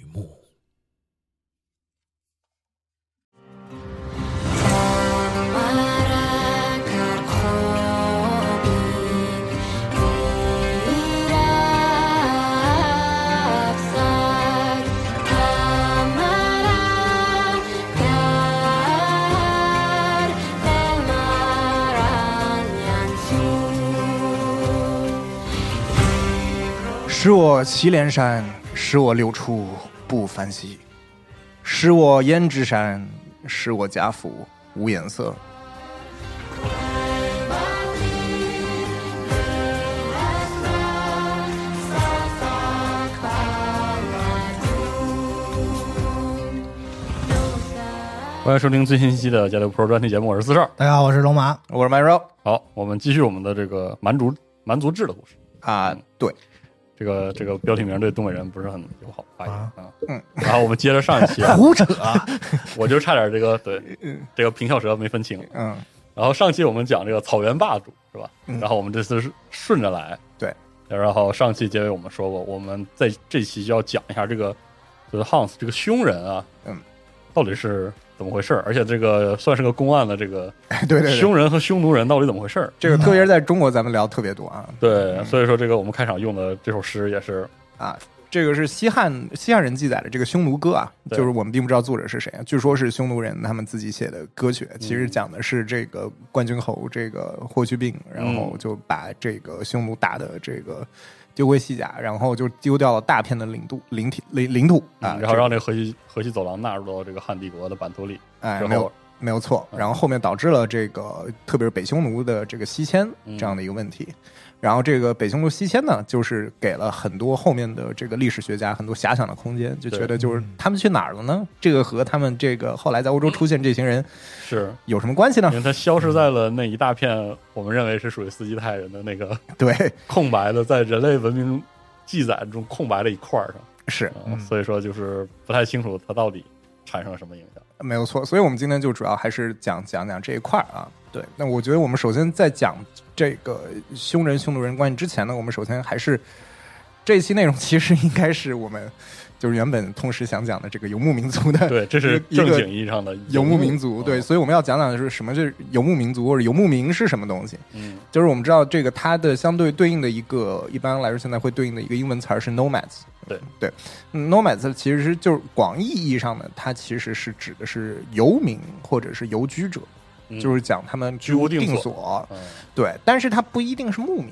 幕使我祁连山，使我六出不凡兮；使我胭脂山，使我贾府无颜色。欢迎收听最新一期的《加六 Pro》专题节目，我是四少。大家好，我是龙马。我是麦肉好，我们继续我们的这个蛮族蛮族志的故事。啊，对，这个这个标题名对东北人不是很友好发音啊啊。嗯，然后我们接着上一期啊，胡扯，我就差点这个对这个平翘舌没分清。嗯，然后上期我们讲这个草原霸主是吧？嗯然后我们这次是顺着来。对。然后上期结尾我们说过，我们在这期就要讲一下这个就是 Hans 这个凶人啊，嗯，到底是怎么回事儿？而且这个算是个公案的这个对对对，凶人和匈奴人到底怎么回事儿？这个特别是在中国，咱们聊特别多啊。对，所以说这个我们开场用的这首诗也是啊，这个是西汉西汉人记载的这个匈奴歌啊，就是我们并不知道作者是谁啊，据说是匈奴人他们自己写的歌曲，其实讲的是这个冠军侯这个霍去病，然后就把这个匈奴打的这个丢盔弃甲，然后就丢掉了大片的领土领体领领土啊，嗯然后让这河西河西走廊纳入到这个汉帝国的版图里哎，没有，没有错。嗯然后后面导致了这个，特别是北匈奴的这个西迁嗯这样的一个问题。然后这个北匈奴西迁呢，就是给了很多后面的这个历史学家很多遐想的空间，就觉得就是嗯他们去哪儿了呢？这个和他们这个后来在欧洲出现这群人是有什么关系呢因？为他消失在了那一大片我们认为是属于斯基泰人的那个 对，空白的，在人类文明记载中空白的一块儿上，是嗯所以说就是不太清楚它到底产生了什么影响。没有错。所以我们今天就主要还是讲讲讲这一块儿啊。对，那我觉得我们首先在讲这个匈人匈奴人关系之前呢，我们首先还是这一期内容其实应该是我们就是原本同时想讲的这个游牧民族的对，这是一个正经意义上的游牧民族。对，嗯所以我们要讲讲的是什么是游牧民族或者游牧民是什么东西。嗯就是我们知道这个它的相对对应的一个，一般来说现在会对应的一个英文词儿是 nomads。对对嗯，nomads 其实是就是广义意义上的，它其实是指的是游民或者是游居者，嗯就是讲他们居无定定所。嗯。对，但是它不一定是牧民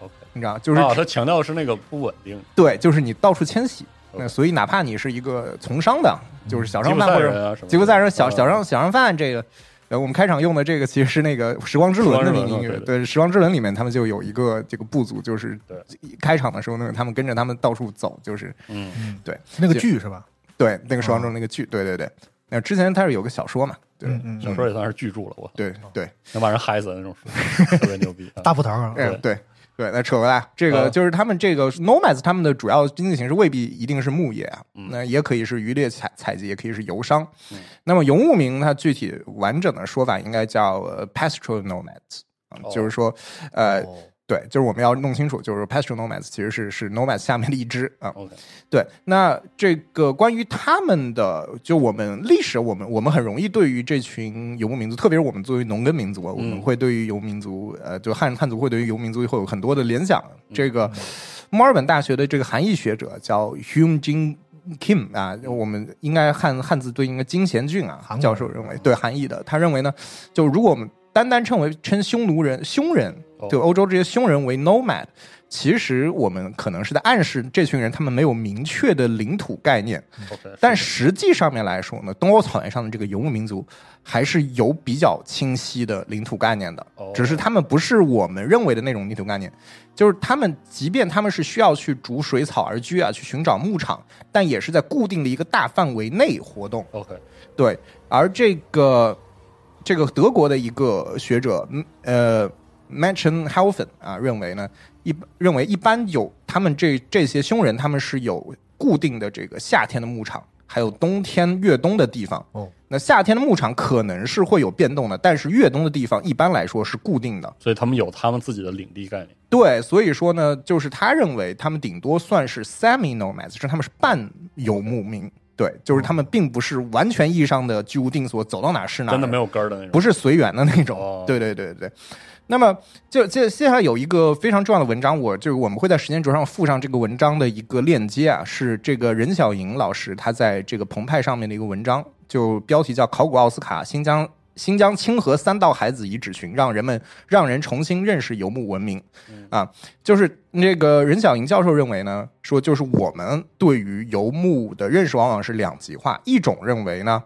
，，OK，你知道，就是、啊，他强调的是那个不稳定，对，就是你到处迁徙。那所以哪怕你是一个从商的，就是小商贩或者吉普赛人小嗯。小商小商贩这个。呃，我们开场用的这个其实是那个《时光之轮》的那个音乐，对对，《时光之轮》里面他们就有一个这个部族，就是对。开场的时候那个，他们跟着他们到处走，就是嗯。嗯，对。那个剧是吧？对那个《时光中》那个剧，对对对。那之前他是有个小说嘛，对小说也算是巨著了，我对对，能把人嗨死的那种书，特别牛逼啊。大葡萄啊，嗯对对。那扯回来，这个啊就是他们这个 nomads，他们的主要经济形式未必一定是牧业啊，嗯那也可以是渔猎采采集，也可以是游商嗯。那么游牧民，它具体完整的说法应该叫呃 pastoral nomads，就是说呃。哦对，就是我们要弄清楚，就是 pastoral nomads 其实是是 nomads 下面的一支啊。OK，对，那这个关于他们的，就我们历史，我们我们很容易对于这群游牧民族，特别是我们作为农耕民族，我们会对于游牧民族，呃，就汉汉族会对于游牧民族会有很多的联想。这个墨尔本大学的这个韩裔学者叫 Hume Jin Kim 啊，我们应该汉汉字对应的金贤俊啊韩教授认为，对韩裔的，他认为呢，就如果我们单单称为称匈奴人、匈人，哦。就欧洲这些匈人为 nomad，其实我们可能是在暗示这群人他们没有明确的领土概念。但实际上面来说呢，东欧草原上的这个游牧民族还是有比较清晰的领土概念的哦，只是他们不是我们认为的那种领土概念，就是他们即便他们是需要去逐水草而居啊，去寻找牧场，但也是在固定的一个大范围内活动。OK，对，而这个这个德国的一个学者，嗯呃 m a t c h e n h e l f e n 啊，认为呢，一认为一般有他们这这些匈人，他们是有固定的这个夏天的牧场，还有冬天越冬的地方。哦，那夏天的牧场可能是会有变动的，但是越冬的地方一般来说是固定的。所以他们有他们自己的领地概念。对，所以说呢，就是他认为他们顶多算是 semi nomads，就是他们是半游牧民。对，就是他们并不是完全意义上的居无定所，走到哪是哪儿，真的没有根儿的那种。不是随缘的那种。哦对对对对对。那么就接接下来有一个非常重要的文章，我就是我们会在时间轴上附上这个文章的一个链接啊，是这个任小莹老师他在这个澎湃上面的一个文章，就标题叫《考古奥斯卡新疆新疆清河三道海子遗址群，让人们让人重新认识游牧文明》啊，就是那个任小莹教授认为呢，说就是我们对于游牧的认识往往是两极化，一种认为呢。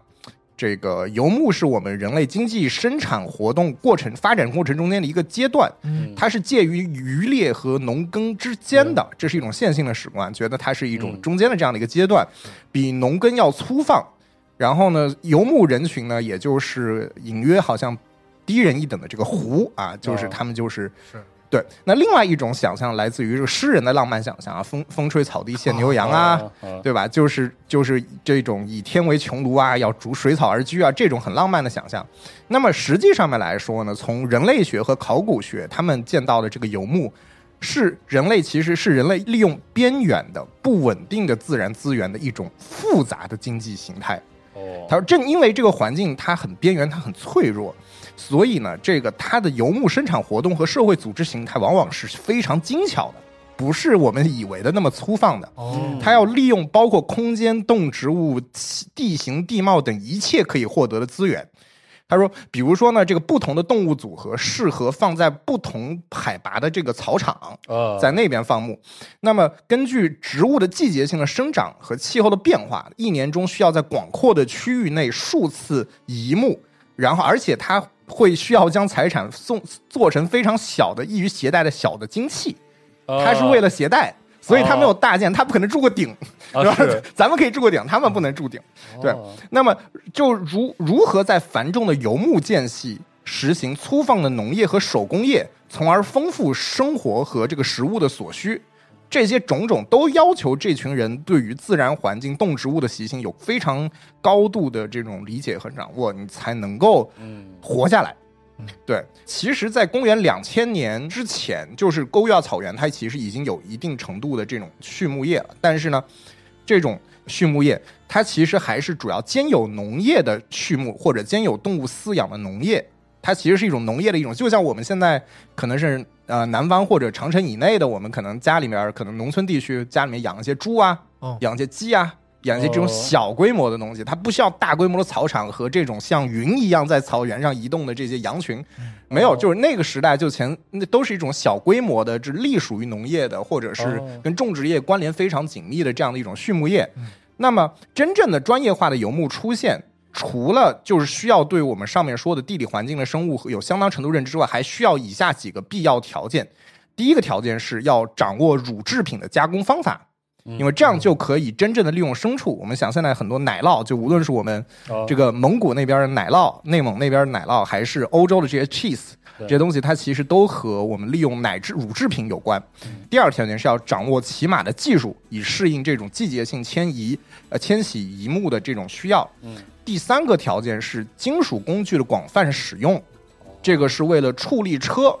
这个游牧是我们人类经济生产活动过程发展过程中间的一个阶段，嗯。它是介于渔猎和农耕之间的，这是一种线性的史观，觉得它是一种嗯。中间的这样的一个阶段，比农耕要粗放。然后呢，游牧人群呢，也就是隐约好像低人一等的这个胡啊，就是哦他们就是是对。那另外一种想象来自于这个诗人的浪漫想象啊，风风吹草低见牛羊啊，啊，对吧？就是就是这种以天为穹庐啊，要逐水草而居啊，这种很浪漫的想象。那么实际上面来说呢，从人类学和考古学他们见到的这个游牧，是人类其实是人类利用边远的不稳定的自然资源的一种复杂的经济形态。哦，他说，正因为这个环境它很边缘，它很脆弱，所以呢，这个它的游牧生产活动和社会组织形态往往是非常精巧的，不是我们以为的那么粗放的。哦，它要利用包括空间、动植物、气地形、地貌等一切可以获得的资源。他说，比如说呢，这个不同的动物组合适合放在不同海拔的这个草场，啊，在那边放牧。那么，根据植物的季节性的生长和气候的变化，一年中需要在广阔的区域内数次移牧，然后而且它会需要将财产送做成非常小的、易于携带的小的精器，它是为了携带。所以它没有大件，它不可能住个顶，啊是吧？咱们可以住个顶，他们不能住顶。对。哦那么就如如何在繁重的游牧间隙实行粗放的农业和手工业，从而丰富生活和这个食物的所需，这些种种都要求这群人对于自然环境、动植物的习性有非常高度的这种理解和掌握，你才能够嗯。活下来嗯。对，其实，在公元两千年之前，就是沟亚草原，它其实已经有一定程度的这种畜牧业了。但是呢，这种畜牧业，它其实还是主要兼有农业的畜牧，或者兼有动物饲养的农业。它其实是一种农业的一种，就像我们现在可能是呃南方或者长城以内的，我们可能家里面可能农村地区家里面养一些猪啊，哦养一些鸡啊，养一些这种哦小规模的东西，它不需要大规模的草场和这种像云一样在草原上移动的这些羊群，没有，哦就是那个时代就前那都是一种小规模的，只隶属于农业的，或者是哦跟种植业关联非常紧密的这样的一种畜牧业。那么真正的专业化的游牧出现。除了就是需要对我们上面说的地理环境的生物有相当程度认知之外，还需要以下几个必要条件。第一个条件是要掌握乳制品的加工方法，嗯因为这样就可以真正的利用牲畜。我们想现在很多奶酪，就无论是我们哦这个蒙古那边的奶酪、内蒙那边的奶酪，还是欧洲的这些 cheese 这些东西，它其实都和我们利用奶制乳制品有关。第二条件是要掌握骑马的技术，以适应这种季节性迁移、呃迁徙移牧的这种需要。嗯第三个条件是金属工具的广泛使用，这个是为了畜力车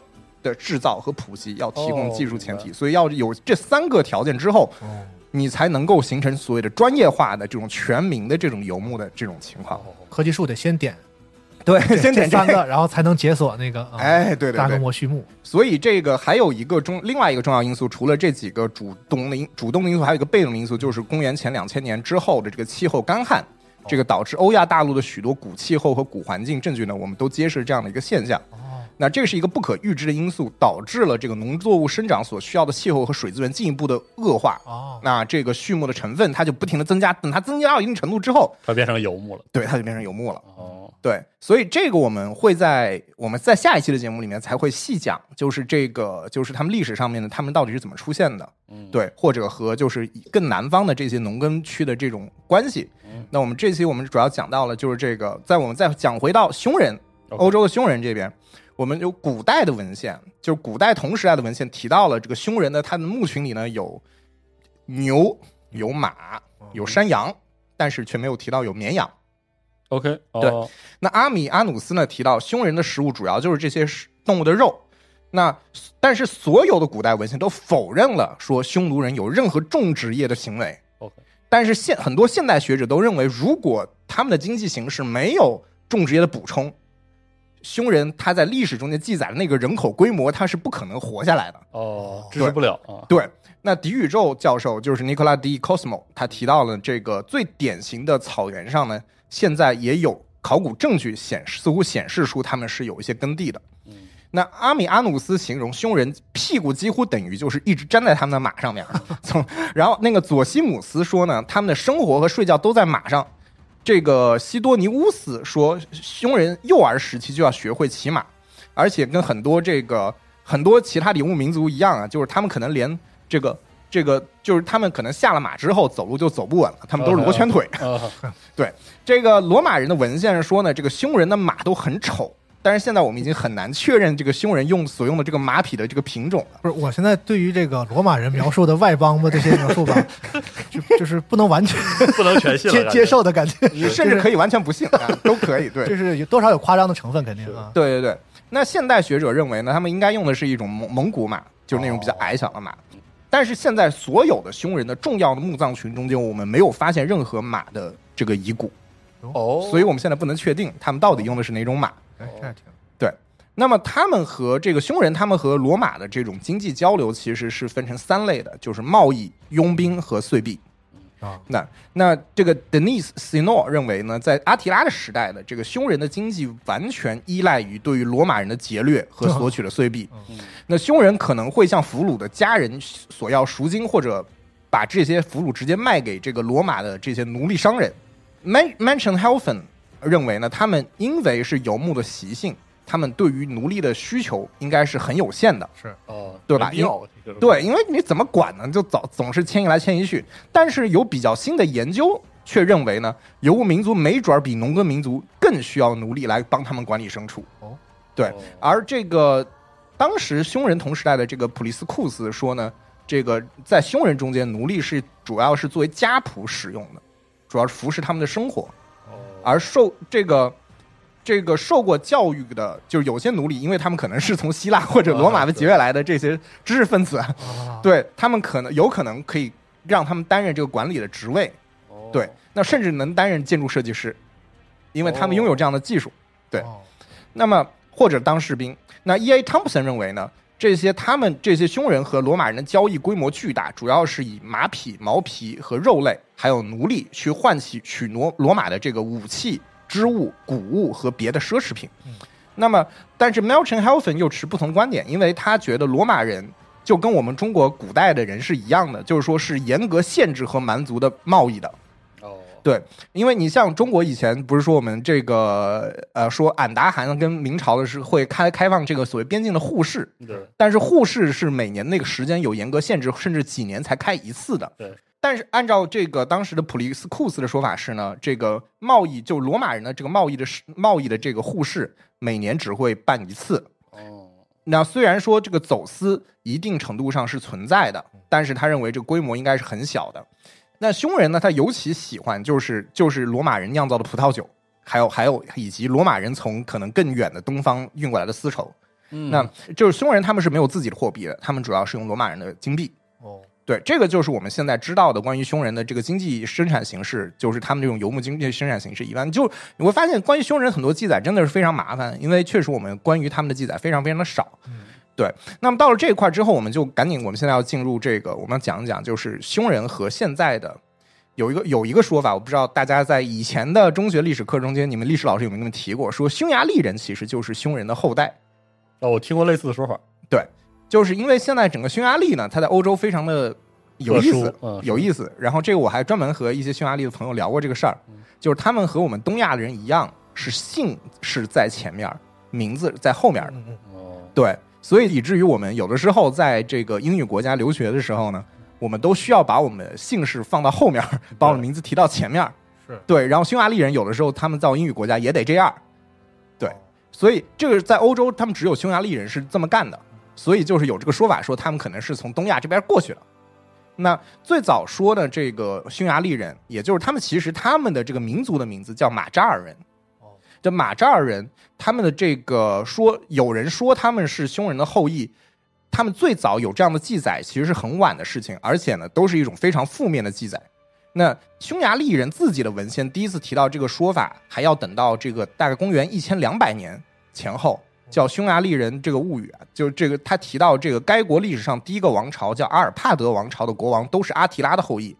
的制造和普及要提供哦技术前提，所以要有这三个条件之后，哦，你才能够形成所谓的专业化的这种全民的这种游牧的这种情况。科技树得先点 对，先点三个，然后才能解锁那个啊 哎，对对扎克对，摩序幕。所以这个还有一个中另外一个重要因素，除了这几个主动的因主动的因素，还有一个被动的因素，就是公元前两千年之后的这个气候干旱，这个导致欧亚大陆的许多古气候和古环境证据呢，我们都揭示这样的一个现象。哦，那这是一个不可预知的因素，导致了这个农作物生长所需要的气候和水资源进一步的恶化。哦，那这个畜牧的成分它就不停的增加，等它增加到一定程度之后，它变成游牧了。对它就变成游牧了。哦，对，所以这个我们会在我们在下一期的节目里面才会细讲，就是这个就是他们历史上面的他们到底是怎么出现的，嗯，对，或者和就是更南方的这些农耕区的这种关系嗯。那我们这期我们主要讲到了就是这个，在我们再讲回到匈人欧洲的匈人这边，我们有古代的文献，就是古代同时代的文献提到了这个匈人的，他的墓群里呢有牛、有马、有山羊，但是却没有提到有绵羊。OK，对哦，那阿米阿努斯呢提到，匈人的食物主要就是这些动物的肉。那但是所有的古代文献都否认了说匈奴人有任何种植业的行为。OK 但是现很多现代学者都认为，如果他们的经济形势没有种植业的补充，匈人他在历史中间记载的那个人口规模，他是不可能活下来的。哦，支持不了啊。对，那迪宇宙教授就是尼克拉迪 Cosmo，他提到了这个最典型的草原上呢，现在也有考古证据显示，似乎显示出他们是有一些耕地的。嗯那阿米阿努斯形容匈人屁股几乎等于就是一直粘在他们的马上面，从然后那个佐西姆斯说呢，他们的生活和睡觉都在马上。这个西多尼乌斯说，匈人幼儿时期就要学会骑马，而且跟很多这个很多其他游牧民族一样啊，就是他们可能连这个这个就是他们可能下了马之后走路就走不稳了，他们都是 罗圈腿。对，这个罗马人的文献说呢，这个匈人的马都很丑，但是现在我们已经很难确认这个匈人用所用的这个马匹的这个品种了。不是，我现在对于这个罗马人描述的外邦的这些描述吧，就就是不能完全 不能全信，接接受的感觉，你甚至可以完全不信啊，都可以。对，就是有多少有夸张的成分，肯定啊。对对对。那现代学者认为呢，他们应该用的是一种蒙蒙古马，就是那种比较矮小的马。但是现在所有的匈人的重要的墓葬群中间，我们没有发现任何马的这个遗骨，哦，所以我们现在不能确定他们到底用的是哪种马。哎，这还挺那么他们和这个匈人，他们和罗马的这种经济交流其实是分成三类的，就是贸易、佣兵和岁币。啊，那那这个 Denis Sino 认为呢，在阿提拉的时代的这个匈人的经济完全依赖于对于罗马人的劫掠和索取的岁币。嗯那匈人可能会向俘虏的家人索要赎金，或者把这些俘虏直接卖给这个罗马的这些奴隶商人。Man Mansion Helfen 认为呢，他们因为是游牧的习性，他们对于奴隶的需求应该是很有限的。是哦，对吧没必要这个对，因为你怎么管呢？就总总是迁移来迁移去。但是有比较新的研究却认为呢，游牧民族没准儿比农耕民族更需要奴隶来帮他们管理牲畜。哦，对哦，而这个当时匈人同时代的这个普利斯库斯说呢，这个在匈人中间，奴隶是主要是作为家仆使用的，主要是服侍他们的生活。哦而受这个这个受过教育的，就是有些奴隶，因为他们可能是从希腊或者罗马的劫掠来的这些知识分子，啊，对他们可能有可能可以让他们担任这个管理的职位，哦对，那甚至能担任建筑设计师，因为他们拥有这样的技术。对哦那么或者当士兵。那 E. A. Thompson 认为呢，这些他们这些匈人和罗马人的交易规模巨大，主要是以马匹、毛皮和肉类，还有奴隶去换取取罗罗马的这个武器、织物、谷物和别的奢侈品。那么，但是 Melton Helfen 又持不同观点，因为他觉得罗马人就跟我们中国古代的人是一样的，就是说是严格限制和蛮族的贸易的。哦，对，因为你像中国以前不是说我们这个呃说俺答汗跟明朝的是会开开放这个所谓边境的互市，对，但是互市是每年那个时间有严格限制，甚至几年才开一次的。对。但是按照这个当时的普利斯库斯的说法是呢，这个贸易就罗马人的这个贸易的贸易的这个互市每年只会办一次。哦，那虽然说这个走私一定程度上是存在的，但是他认为这个规模应该是很小的。那匈人呢，他尤其喜欢就是就是罗马人酿造的葡萄酒，还有还有以及罗马人从可能更远的东方运过来的丝绸。嗯那就是匈人他们是没有自己的货币的，他们主要是用罗马人的金币。哦，对，这个就是我们现在知道的关于匈人的这个经济生产形式，就是他们这种游牧经济生产形式以外，就你会发现关于匈人很多记载真的是非常麻烦，因为确实我们关于他们的记载非常非常的少。对，那么到了这一块之后，我们就赶紧，我们现在要进入这个，我们要讲一讲，就是匈人和现在的有一个有一个说法，我不知道大家在以前的中学历史课中间，你们历史老师有没有那么提过，说匈牙利人其实就是匈人的后代。哦，我听过类似的说法，对就是因为现在整个匈牙利呢，它在欧洲非常的有意思，嗯有意思。然后这个我还专门和一些匈牙利的朋友聊过这个事儿，嗯就是他们和我们东亚的人一样，是姓是在前面，名字在后面的。嗯嗯哦，对，所以以至于我们有的时候在这个英语国家留学的时候呢，我们都需要把我们的姓氏放到后面，把我们的名字提到前面。是对，然后匈牙利人有的时候他们到英语国家也得这样。对哦所以这个在欧洲，他们只有匈牙利人是这么干的，所以就是有这个说法，说他们可能是从东亚这边过去的。那最早说的这个匈牙利人，也就是他们其实他们的这个民族的名字叫马扎尔人。哦，这马扎尔人，他们的这个说，有人说他们是匈人的后裔，他们最早有这样的记载，其实是很晚的事情，而且呢，都是一种非常负面的记载。那匈牙利人自己的文献第一次提到这个说法，还要等到这个大概公元一千两百年前后，叫《匈牙利人这个物语》，就是这个他提到这个该国历史上第一个王朝叫阿尔帕德王朝的国王都是阿提拉的后裔，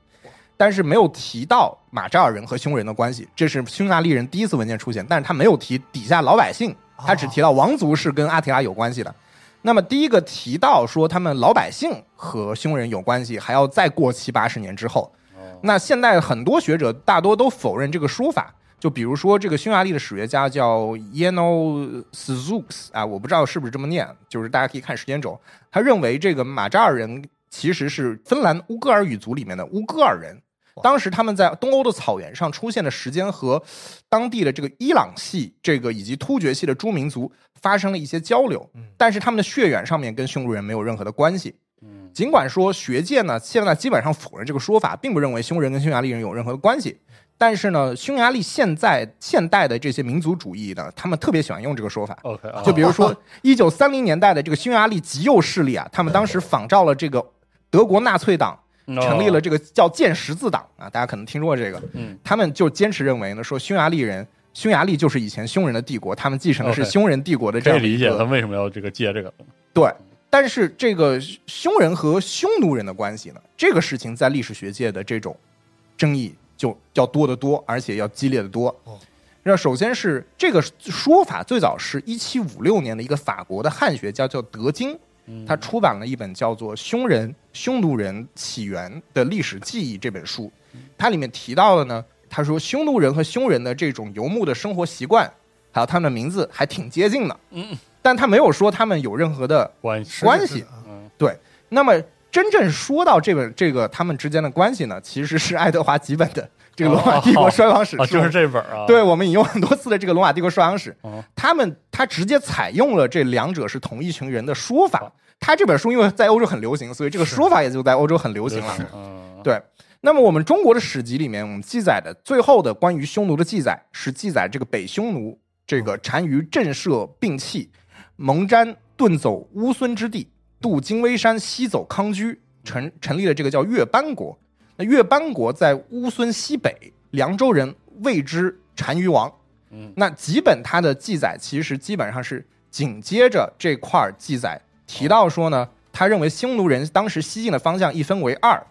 但是没有提到马扎尔人和匈人的关系，这是匈牙利人第一次文件出现，但是他没有提底下老百姓，他只提到王族是跟阿提拉有关系的。那么第一个提到说他们老百姓和匈人有关系，还要再过七八十年之后。那现在很多学者大多都否认这个说法，就比如说这个匈牙利的史学家叫 Yeno Szux 啊，我不知道是不是这么念，就是大家可以看时间轴，他认为这个马扎尔人其实是芬兰乌戈尔语族里面的乌戈尔人。当时他们在东欧的草原上出现的时间和当地的这个伊朗系这个以及突厥系的诸民族发生了一些交流，但是他们的血缘上面跟匈奴人没有任何的关系。嗯。尽管说学界呢现在基本上否认这个说法，并不认为匈人跟匈牙利人有任何的关系，但是呢，匈牙利现在现代的这些民族主义呢，他们特别喜欢用这个说法。，OK，啊。就比如说 一九三零年代的这个匈牙利极右势力啊，他们当时仿照了这个德国纳粹党，成立了这个叫剑十字党啊，大家可能听说过这个。嗯，他们就坚持认为呢，说匈牙利人，匈牙利就是以前匈人的帝国，他们继承的是匈人帝国的这可以理解他为什么要这个借这个，对，但是这个匈人和匈奴人的关系呢，这个事情在历史学界的这种争议就要多得多，而且要激烈的多。哦。那首先是这个说法最早是一七五六年的一个法国的汉学家叫德金，嗯。他出版了一本叫做《匈人、匈奴人起源的历史记忆》这本书，它里面提到了呢，他说匈奴人和匈人的这种游牧的生活习惯，还有他们的名字还挺接近的，嗯，但他没有说他们有任何的关系，关系。嗯。对，那么真正说到这本这个他们之间的关系呢，其实是爱德华几本的这个罗马帝国衰亡史就是这本啊，对，我们引用很多次的这个罗马帝国衰亡史，哦。他们他直接采用了这两者是同一群人的说法。他这本书因为在欧洲很流行，所以这个说法也就在欧洲很流行了。嗯，对，那么我们中国的史籍里面，我们记载的最后的关于匈奴的记载是记载这个北匈奴这个单于震慑并弃，蒙瞻遁走乌孙之地，渡金微山，西走康居，成成立了这个叫越班国。那越班国在乌孙西北，凉州人谓之单于王。嗯那几本他的记载其实基本上是紧接着这块儿记载提到说呢，他认为匈奴人当时西进的方向一分为二，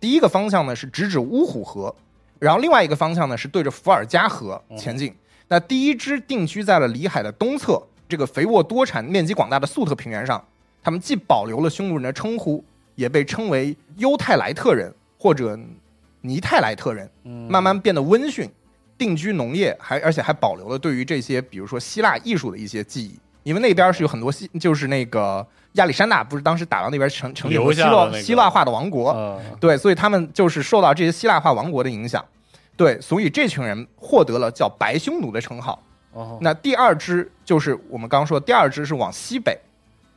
第一个方向呢是直指乌虎河，然后另外一个方向呢是对着伏尔加河前进。那第一支定居在了里海的东侧，这个肥沃多产、面积广大的粟特平原上，他们既保留了匈奴人的称呼，也被称为犹太莱特人或者尼泰莱特人。嗯慢慢变得温驯，定居农业，还而且还保留了对于这些比如说希腊艺术的一些记忆，因为那边是有很多希，就是那个亚历山大不是当时打到那边成成立了希腊、希腊化的王国，嗯。对，所以他们就是受到这些希腊化王国的影响，对，所以这群人获得了叫白匈奴的称号。哦。那第二支就是我们刚刚说的第二支是往西北，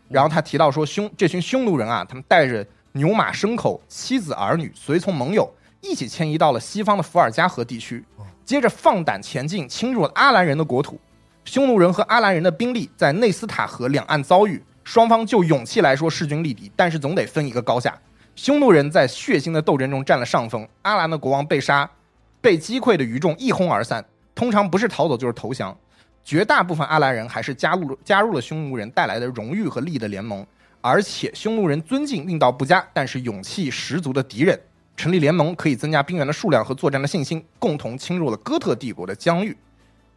然后他提到说匈这群匈奴人啊，他们带着牛马牲口、妻子儿女、随从盟友一起迁移到了西方的伏尔加河地区，接着放胆前进，侵入了阿兰人的国土。匈奴人和阿兰人的兵力在内斯塔河两岸遭遇，双方就勇气来说势均力敌，但是总得分一个高下。匈奴人在血腥的斗争中占了上风，阿兰的国王被杀，被击溃的余众一哄而散，通常不是逃走就是投降。绝大部分阿兰人还是加入加入了匈奴人带来的荣誉和利益的联盟，而且匈奴人尊敬运道不佳但是勇气十足的敌人，成立联盟可以增加兵员的数量和作战的信心，共同侵入了哥特帝国的疆域。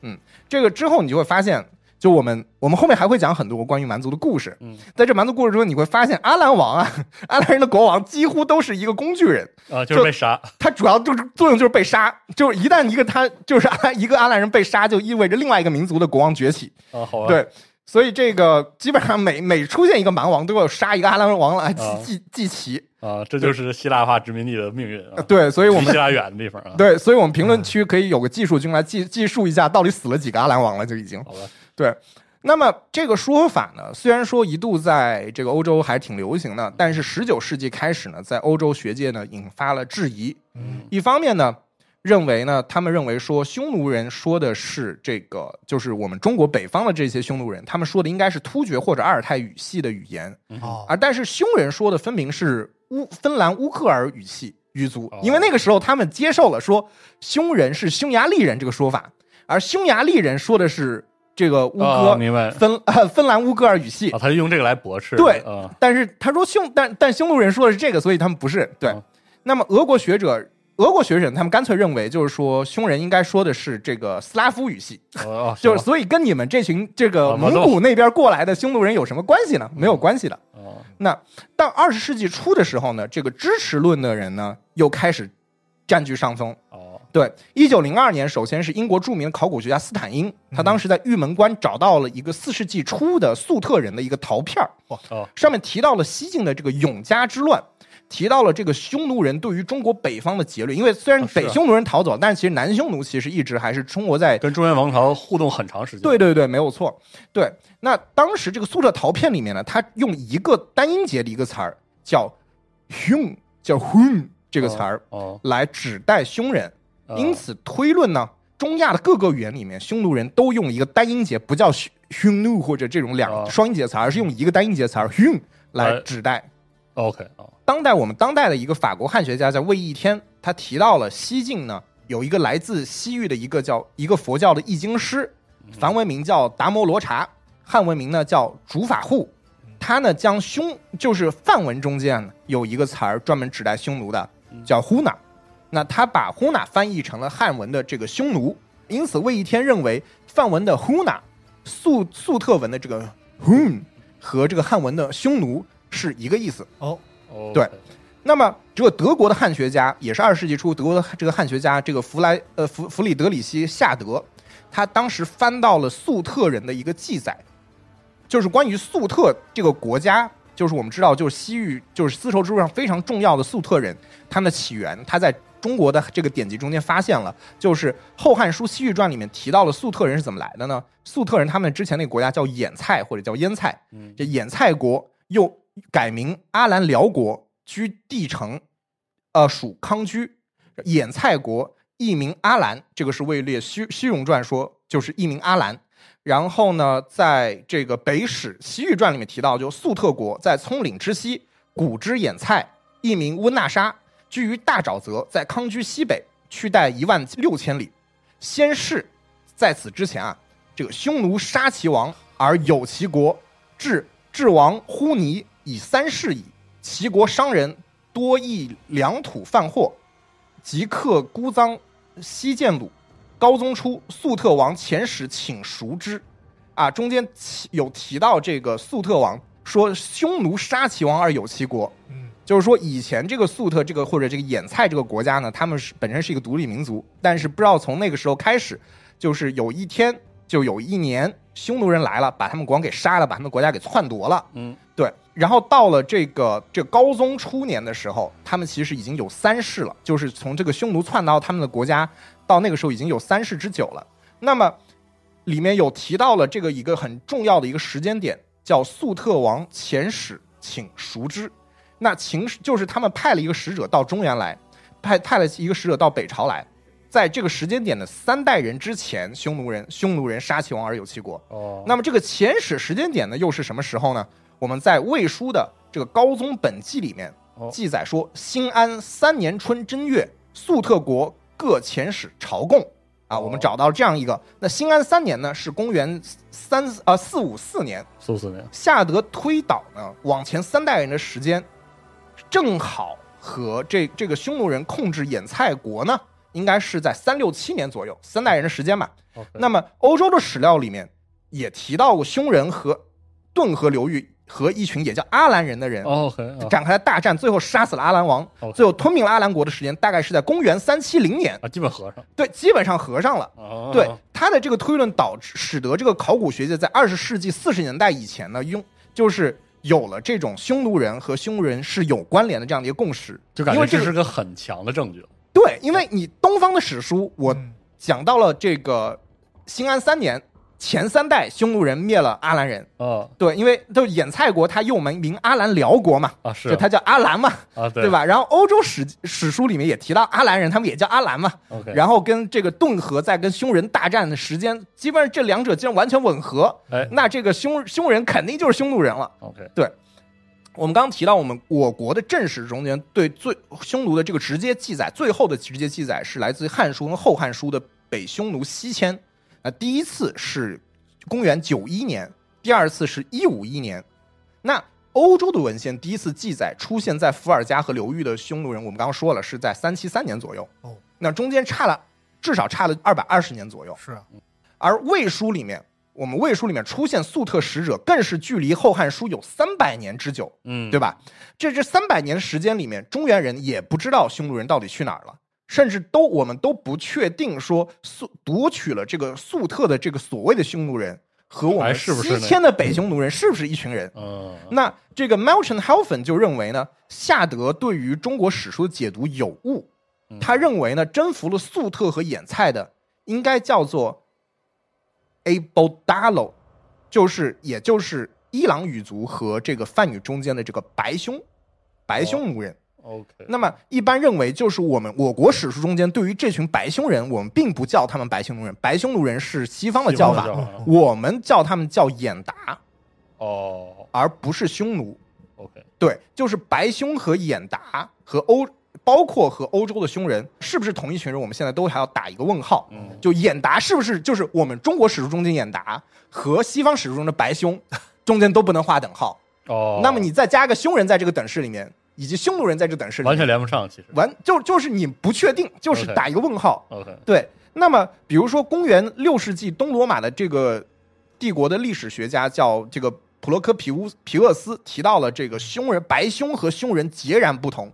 嗯，这个之后你就会发现，就我们我们后面还会讲很多关于蛮族的故事。嗯，在这蛮族故事中，你会发现阿兰王啊，阿兰人的国王几乎都是一个工具人，啊，就是被杀，他主要就是作用就是被杀，就是一旦一个他就是阿一个阿兰人被杀，就意味着另外一个民族的国王崛起。啊，好吧，对，所以这个基本上每每出现一个蛮王，都要杀一个阿兰王来祭啊。祭祭旗。啊，这就是希腊化殖民地的命运啊，对，所以我们希腊远的地方啊，对，所以我们评论区可以有个技术君来计计数一下，到底死了几个阿兰王了，就已经。好吧，对，那么这个说法呢，虽然说一度在这个欧洲还挺流行的，但是十九世纪开始呢，在欧洲学界呢引发了质疑。嗯一方面呢，认为呢，他们认为说匈奴人说的是这个，就是我们中国北方的这些匈奴人，他们说的应该是突厥或者阿尔泰语系的语言，哦，而但是匈人说的分明是乌芬兰乌克尔语系语族哦，因为那个时候他们接受了说匈人是匈牙利人这个说法，而匈牙利人说的是这个乌啊，哥明白芬呃芬兰乌戈尔语系啊，，他就用这个来驳斥，对啊，但是他说匈但但匈奴人说的是这个，所以他们不是对哦。那么俄国学者。俄国学者他们干脆认为，就是说匈人应该说的是这个斯拉夫语系，哦，就是所以跟你们这群这个啊蒙古那边过来的匈奴人有什么关系呢？没有关系的。哦，那到二十世纪初的时候呢，这个支持论的人呢又开始占据上风。哦，对，一九零二年，首先是英国著名的考古学家斯坦因，他当时在玉门关找到了一个四世纪初的粟特人的一个陶片儿哦，上面提到了西晋的这个永嘉之乱。提到了这个匈奴人对于中国北方的劫掠，因为虽然北匈奴人逃走，但是其实南匈奴其实一直还是中国在跟中原王朝互动很长时间，对对对，没有错。对，那当时这个粟特陶片里面呢，他用一个单音节的一个词儿叫 “hun”，叫 “hun” 这个词儿哦，来指代匈人。哦因此推论呢，中亚的各个语言里面，匈奴人都用一个单音节，不叫 “hunu” 或者这种两哦双音节词儿，而是用一个单音节词儿 “hun” 来哎指代。OK 啊，当代我们当代的一个法国汉学家叫魏一天，他提到了西晋呢有一个来自西域的一个叫一个佛教的易经师，梵文名叫达摩罗查，汉文名呢叫竺法护。他呢将匈就是梵文中间有一个词儿专门指代匈奴的，叫 huna。那他把 huna 翻译成了汉文的这个匈奴，因此魏一天认为梵文的 huna 粟粟特文的这个 hun 和这个汉文的匈奴是一个意思。哦，哦，对。那么，这个德国的汉学家，也是二十世纪初德国的这个汉学家，这个弗莱呃弗弗里德里希夏德，他当时翻到了粟特人的一个记载，就是关于粟特这个国家，就是我们知道，就是西域，就是丝绸之路上非常重要的粟特人，他们的起源，他在中国的这个典籍中间发现了，就是《后汉书·西域传》里面提到了粟特人是怎么来的呢？粟特人他们之前那个国家叫俨蔡或者叫燕蔡，嗯这俨蔡国又改名阿兰辽国，居地城，呃，属康居。俨蔡国一名阿兰，这个是位列虚虚荣传说，就是一名阿兰。然后呢，在这个北史西域传里面提到，就粟特国在葱岭之西，古之俨蔡，一名温那沙，居于大沼泽，在康居西北，去代一万六千里。先是在此之前啊，这个匈奴杀其王而有其国，至至王呼尼以三世矣。齐国商人多易良土贩货，即刻孤臧西见鲁。高宗初，粟特王遣使请赎之。啊，中间有提到这个粟特王说匈奴杀其王而有其国，嗯，就是说以前这个粟特这个或者这个俨蔡这个国家呢，他们是本身是一个独立民族，但是不知道从那个时候开始，就是有一天就有一年匈奴人来了，把他们国王给杀了，把他们国家给篡夺了。嗯，对，然后到了这个这个高宗初年的时候，他们其实已经有三世了，就是从这个匈奴篡到他们的国家，到那个时候已经有三世之久了。那么里面有提到了这个一个很重要的一个时间点，叫粟特王遣使请赎之。那秦就是他们派了一个使者到中原来，派派了一个使者到北朝来，在这个时间点的三代人之前，匈奴人匈奴人杀其王而有其国。哦，那么这个前史时间点呢，又是什么时候呢？我们在魏书的这个《高宗本纪》里面哦记载说，新安三年春正月，粟特国各遣使朝贡啊，哦我们找到这样一个。那新安三年呢，是公元三啊四五四年，四五四年，夏德推导呢，往前三代人的时间，正好和这这个匈奴人控制兖蔡国呢，应该是在三六七年左右，三代人的时间吧。那么欧洲的史料里面也提到过匈人和顿河流域和一群也叫阿兰人的人展开了大战，最后杀死了阿兰王最后吞并了阿兰国的时间大概是在公元三七零年，啊，基本合上。对，基本上合上了。哦，对他的这个推论导致使得这个考古学界在二十世纪四十年代以前呢，用就是有了这种匈奴人和匈奴人是有关联的这样的一个共识，就感因为这个觉这是个很强的证据了。对，因为你东方的史书，我嗯讲到了这个兴安三年前三代匈奴人灭了阿兰人，啊对，因为就是兖蔡国他又名名阿兰辽国嘛，啊是就他叫阿兰嘛，啊对对？吧？然后欧洲史史书里面也提到阿兰人，他们也叫阿兰嘛，OK，然后跟这个顿河在跟匈人大战的时间，基本上这两者竟然完全吻合，哎那这个匈匈人肯定就是匈奴人了。OK 对我们刚刚提到，我们我国的正史中间对最匈奴的这个直接记载，最后的直接记载是来自于《汉书》跟《后汉书》的北匈奴西迁。啊，第一次是公元九一年，第二次是一五一年。那欧洲的文献第一次记载出现在伏尔加河流域的匈奴人，我们刚刚说了是在三七三年左右。哦，那中间差了至少差了二百二十年左右。是啊，而魏书里面，我们魏书里面出现粟特使者，更是距离《后汉书》有三百年之久。嗯对吧？这这三百年时间里面，中原人也不知道匈奴人到底去哪儿了，甚至都我们都不确定说粟夺取了这个粟特的这个所谓的匈奴人和我们西迁的北匈奴人是不是一群人？嗯。那这个 Malchon Helfen 就认为呢，夏德对于中国史书的解读有误。嗯，他认为呢，征服了粟特和兖蔡的应该叫做 Abodalo，就是也就是伊朗语族和这个梵语中间的这个白匈，白匈奴人。OK 那么一般认为，就是我们我国史书中间对于这群白匈人，我们并不叫他们白匈奴人，白匈奴人是西方的叫法，西方的叫法我们叫他们叫眼达，哦而不是匈奴。OK 对，就是白匈和眼达和欧，包括和欧洲的匈人，是不是同一群人？我们现在都还要打一个问号。嗯就眼达是不是就是我们中国史书中间眼达和西方史书中的白匈中间都不能划等号？哦，那么你再加个匈人在这个等式里面，以及匈奴人在这等式里面，完全连不上，其实完就就是你不确定，就是打一个问号。OK 对，那么比如说公元六世纪东罗马的这个帝国的历史学家叫这个普罗科皮乌皮厄斯提到了这个匈人白匈和匈人截然不同，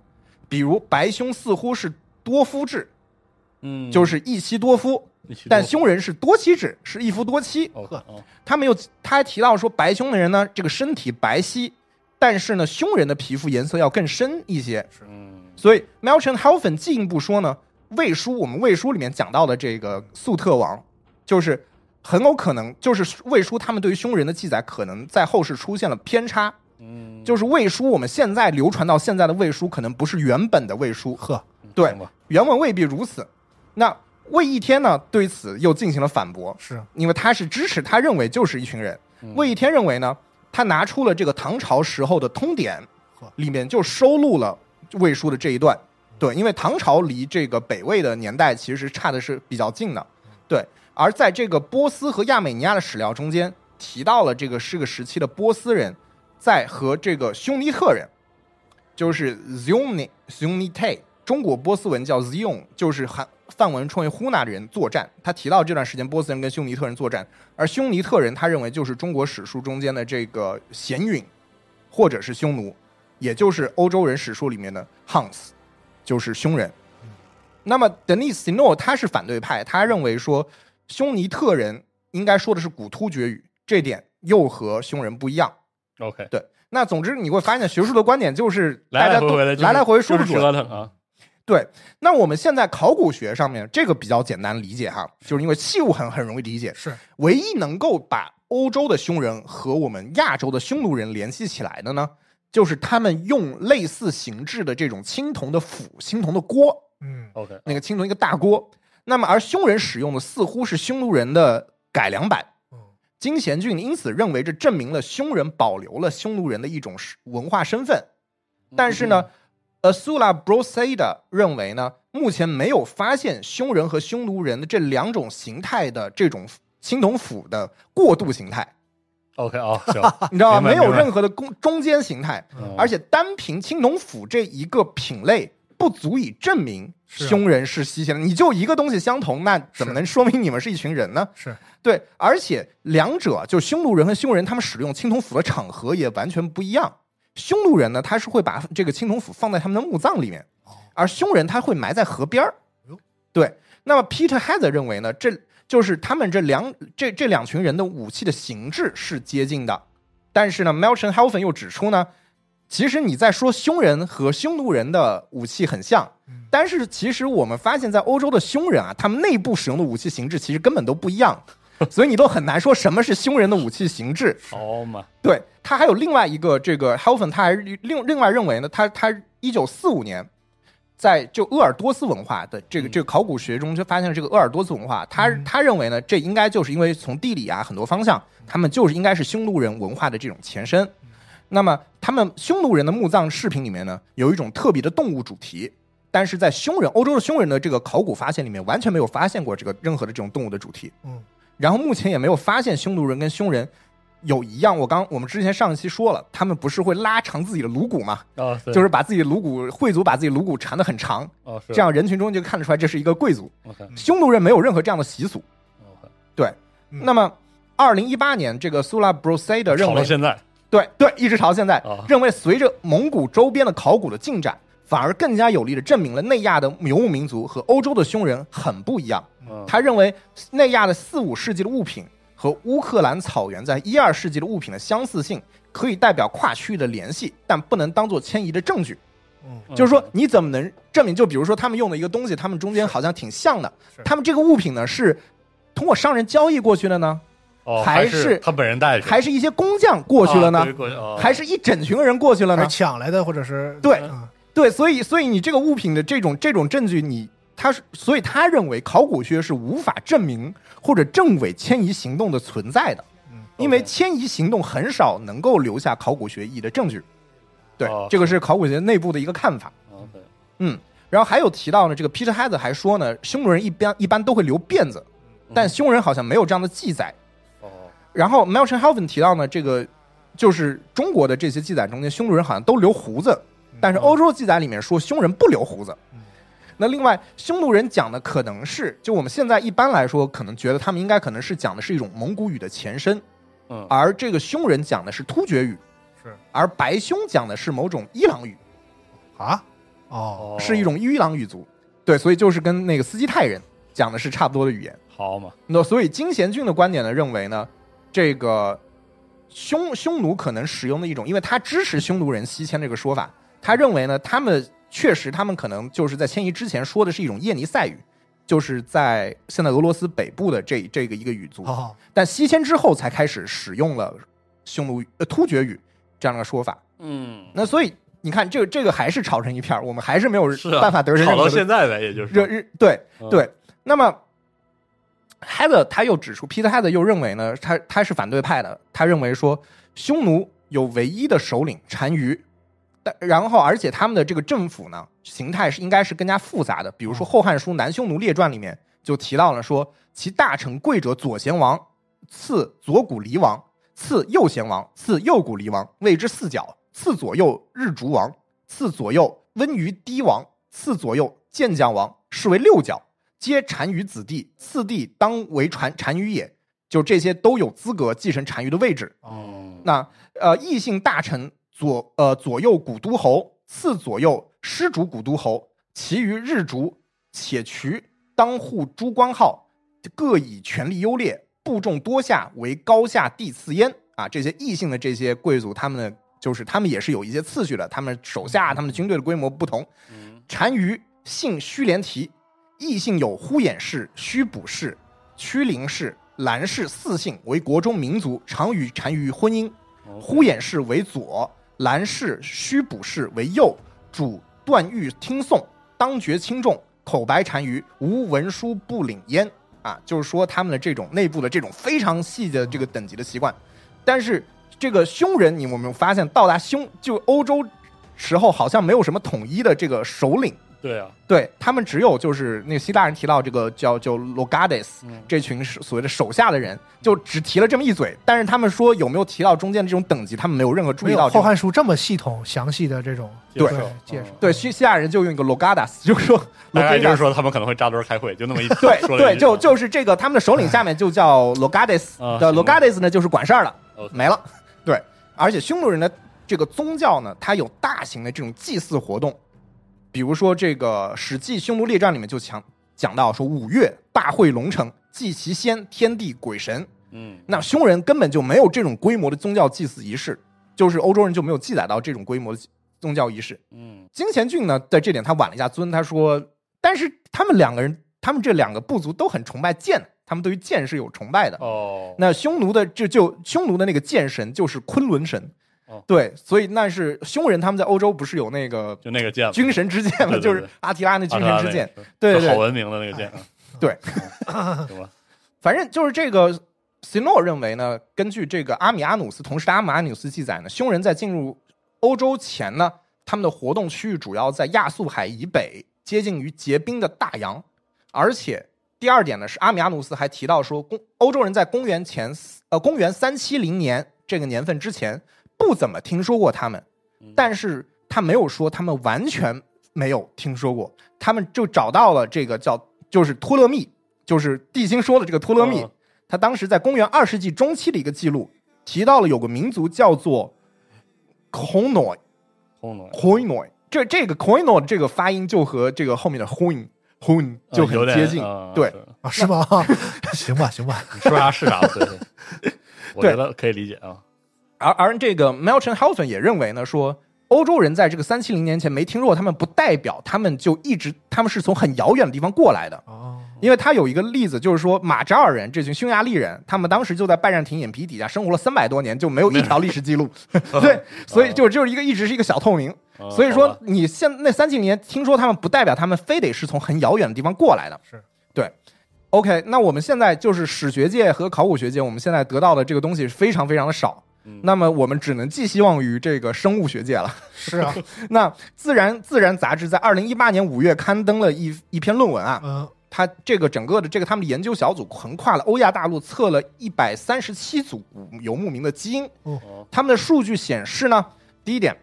比如白匈似乎是多夫制，嗯就是一妻多夫，但匈人是多妻制，是一夫多妻。哦他们又他还提到说，白匈的人呢，这个身体白皙，但是呢，匈人的皮肤颜色要更深一些。嗯。所以 Melton Helfen 进一步说呢，魏书我们魏书里面讲到的这个粟特王，就是很有可能就是魏书他们对于匈人的记载可能在后世出现了偏差，嗯。就是魏书我们现在流传到现在的魏书可能不是原本的魏书，呵，对原文未必如此。那魏一天呢对此又进行了反驳，是。因为他是支持他认为就是一群人。嗯。魏一天认为呢，他拿出了这个唐朝时候的通典，里面就收录了魏书的这一段。对，因为唐朝离这个北魏的年代其实差的是比较近的。对，而在这个波斯和亚美尼亚的史料中间提到了这个是个时期的波斯人在和这个匈尼特人，就是 Zioni Zionite，中国波斯文叫 Zion，就是汉梵文称为呼纳的人作战。他提到这段时间波斯人跟匈尼特人作战，而匈尼特人他认为就是中国史书中间的这个鲜允，或者是匈奴，也就是欧洲人史书里面的 Huns，就是匈人。那么 Denis Sino 他是反对派，他认为说匈尼特人应该说的是古突厥语，这点又和匈人不一样。OK 对，那总之你会发现学术的观点就是大来家都来回回的来来回回说不就是准。对，那我们现在考古学上面这个比较简单理解哈，就是因为器物很很容易理解，是唯一能够把欧洲的匈人和我们亚洲的匈奴人联系起来的呢，就是他们用类似形制的这种青铜的釜、青铜的锅，嗯 OK 那个青铜一个大锅。那么而匈人使用的似乎是匈奴人的改良版。嗯金贤俊因此认为这证明了匈人保留了匈奴人的一种是文化身份。但是呢，呃，Sula Broseda 认为呢，目前没有发现匈人和匈奴人的这两种形态的这种青铜斧的过渡形态，OK 啊，行，你知道吗？没有任何的中中间形态，嗯而且单凭青铜斧这一个品类不足以证明匈人是西迁的。你就一个东西相同，那怎么能说明你们是一群人呢？是对，而且两者就匈奴人和匈人，他们使用青铜斧的场合也完全不一样。匈奴人呢，他是会把这个青铜斧放在他们的墓葬里面，而匈人他会埋在河边儿。对，那么 Peter Heather 认为呢，这就是他们这两这这两群人的武器的形制是接近的，但是呢 m e l c h a n Helfen 又指出呢，其实你在说匈人和匈奴人的武器很像，但是其实我们发现，在欧洲的匈人啊，他们内部使用的武器形制其实根本都不一样，所以你都很难说什么是匈人的武器形制。哦嘛，对他还有另外一个这个 Helfen，他还另另外认为呢，他他一九四五年在就鄂尔多斯文化的这个嗯这个考古学中就发现了这个鄂尔多斯文化，他他认为呢，这应该就是因为从地理啊很多方向，他们就是应该是匈奴人文化的这种前身。那么他们匈奴人的墓葬视频里面呢，有一种特别的动物主题。但是在匈人欧洲的匈人的这个考古发现里面，完全没有发现过这个任何的这种动物的主题。嗯然后目前也没有发现匈奴人跟匈人有一样。我刚我们之前上一期说了，他们不是会拉长自己的颅骨吗？就是把自己的颅骨贵族把自己颅骨缠得很长，哦这样人群中就看得出来这是一个贵族。OK 匈奴人没有任何这样的习俗。OK，对，嗯那么二零一八年，这个苏拉 Brosada 认为，到现在对对，一直朝现在啊，认为随着蒙古周边的考古的进展，反而更加有力的证明了内亚的游牧民族和欧洲的匈人很不一样。嗯。他认为内亚的四五世纪的物品和乌克兰草原在一二世纪的物品的相似性，可以代表跨区域的联系，但不能当做迁移的证据。嗯。就是说，你怎么能证明？就比如说，他们用的一个东西，他们中间好像挺像的，他们这个物品呢是通过商人交易过去的呢，哦还是是他本人带去还是一些工匠过去了呢？还是一整群人过去了呢？抢来的，或者是对。嗯。对，所以所以你这个物品的这种这种证据你，他是所以他认为考古学是无法证明或者证伪迁移行动的存在的，嗯因为迁移行动很少能够留下考古学意义的证据。对，哦这个是考古学内部的一个看法。嗯，然后还有提到呢，这个 Peter Heather 还说呢，匈奴人一般一般都会留辫子，但匈人好像没有这样的记载。哦然后 m e l c h a n Helfen 提到呢，这个就是中国的这些记载中间，匈奴人好像都留胡子，但是欧洲记载里面说匈人不留胡子。那另外，匈奴人讲的可能是，就我们现在一般来说，可能觉得他们应该可能是讲的是一种蒙古语的前身，嗯。而这个匈人讲的是突厥语，是。而白匈讲的是某种伊朗语，啊？哦哦。是一种伊朗语族。对，所以就是跟那个斯基泰人讲的是差不多的语言。好嘛。那所以金贤俊的观点呢，认为呢，这个匈匈奴可能使用的一种，因为他支持匈奴人西迁这个说法，他认为呢，他们确实他们可能就是在迁移之前说的是一种叶尼塞语，就是在现在俄罗斯北部的这这个一个语族，哦。但西迁之后才开始使用了匈奴语呃突厥语这样的说法。嗯。那所以你看，这个这个还是吵成一片我们还是没有办法得知炒任何的到现在呗，也就是。热日对嗯。对，那么 Heather 他又指出，Peter Heather 又认为呢，他他是反对派的，他认为说匈奴有唯一的首领单于，但然后而且他们的这个政府呢形态是应该是更加复杂的，比如说《后汉书·南匈奴列传》里面就提到了说，其大臣贵者左贤王，次左谷离王，次右贤王，次右谷离王，谓之四角；次左右日逐王，次左右温于低王，次左右健将王，是为六角，皆单于子弟，次弟当为传单于也。就这些都有资格继承单于的位置。哦那呃，异姓大臣左呃左右古都侯，次左右施主古都侯，其余日主且渠当户诸官号，各以权力优劣，部众多下为高下第次焉啊。这些异姓的这些贵族，他们的就是他们也是有一些次序的，他们手下他们的军队的规模不同。嗯单于姓须连提，异姓有呼衍氏、须卜氏、屈陵氏、兰氏四姓为国中民族，常与单于婚姻。呼衍氏为左，兰氏、虚卜氏为右，主断誉听讼，当觉轻重，口白单于，无文书不领焉啊，就是说他们的这种内部的这种非常细的这个等级的习惯。但是这个匈人，你有没有发现到达匈就欧洲时候，好像没有什么统一的这个首领。对啊，对他们只有就是那个希腊人提到这个叫叫 Logades 嗯。这群是所谓的手下的人，就只提了这么一嘴，但是他们说有没有提到中间的这种等级，他们没有任何注《意到。后汉书》这么系统详细的这种介绍嗯。对，希希腊人就用一个 Logadas，就是说大概就是。说他们可能会扎堆儿开会，就那么一 对对，就就是这个，他们的首领下面就叫 Logades 的 Logades 呢，就是管事儿的，OK 没了。对，而且匈奴人的这个宗教呢，它有大型的这种祭祀活动，比如说这个《史记·匈奴列传》里面就讲讲到说，五月大会龙城，祭其先天地鬼神。嗯那匈人根本就没有这种规模的宗教祭祀仪式，就是欧洲人就没有记载到这种规模的宗教仪式。嗯金贤俊呢，在这点他挽了一下尊，他说，但是他们两个人，他们这两个部族都很崇拜剑，他们对于剑是有崇拜的。哦，那匈奴的这就匈奴的那个剑神就是昆仑神，哦。对，所以那是匈人他们在欧洲不是有那个就那个剑嘛，军神之剑嘛，就是阿提拉那军神之剑，对好文明的那个剑，对。反正就是这个。席诺认为呢，根据这个阿米阿努斯同时的阿米阿努斯记载呢，匈人在进入欧洲前呢，他们的活动区域主要在亚速海以北，接近于结冰的大洋。而且第二点呢，是阿米阿努斯还提到说，公欧洲人在公元前四呃公元三七零年这个年份之前不怎么听说过他们，但是他没有说他们完全没有听说过，他们就找到了这个叫就是托勒密，就是地心说的这个托勒密，嗯。他当时在公元二世纪中期的一个记录提到了有个民族叫做 Koinoi 轰动 Koinoi，这这个 Koinoi 这个发音就和这个后面的 Hun Hun 就很接近，对。啊，是吗？行吧，行吧，你说啥是啥，对对，我觉得可以理解啊，而而这个 Melchenhausen 也认为呢，说欧洲人在这个三七零年前没听说过他们，不代表他们就一直他们是从很遥远的地方过来的。哦，因为他有一个例子，就是说马扎尔人这群匈牙利人，他们当时就在拜占庭眼皮底下生活了三百多年，就没有一条历史记录。对，所以就就是一个一直是一个小透明。嗯所以说，你现那三七零年听说他们，不代表他们非得是从很遥远的地方过来的。是对。OK，那我们现在就是史学界和考古学界，我们现在得到的这个东西非常非常的少。嗯。那么我们只能寄希望于这个生物学界了。是啊，那自然自然杂志在二零一八年五月刊登了一一篇论文啊，嗯，它这个整个的这个他们的研究小组横跨了欧亚大陆，测了一百三十七组游牧民的基因。哦。他们的数据显示呢，第一点，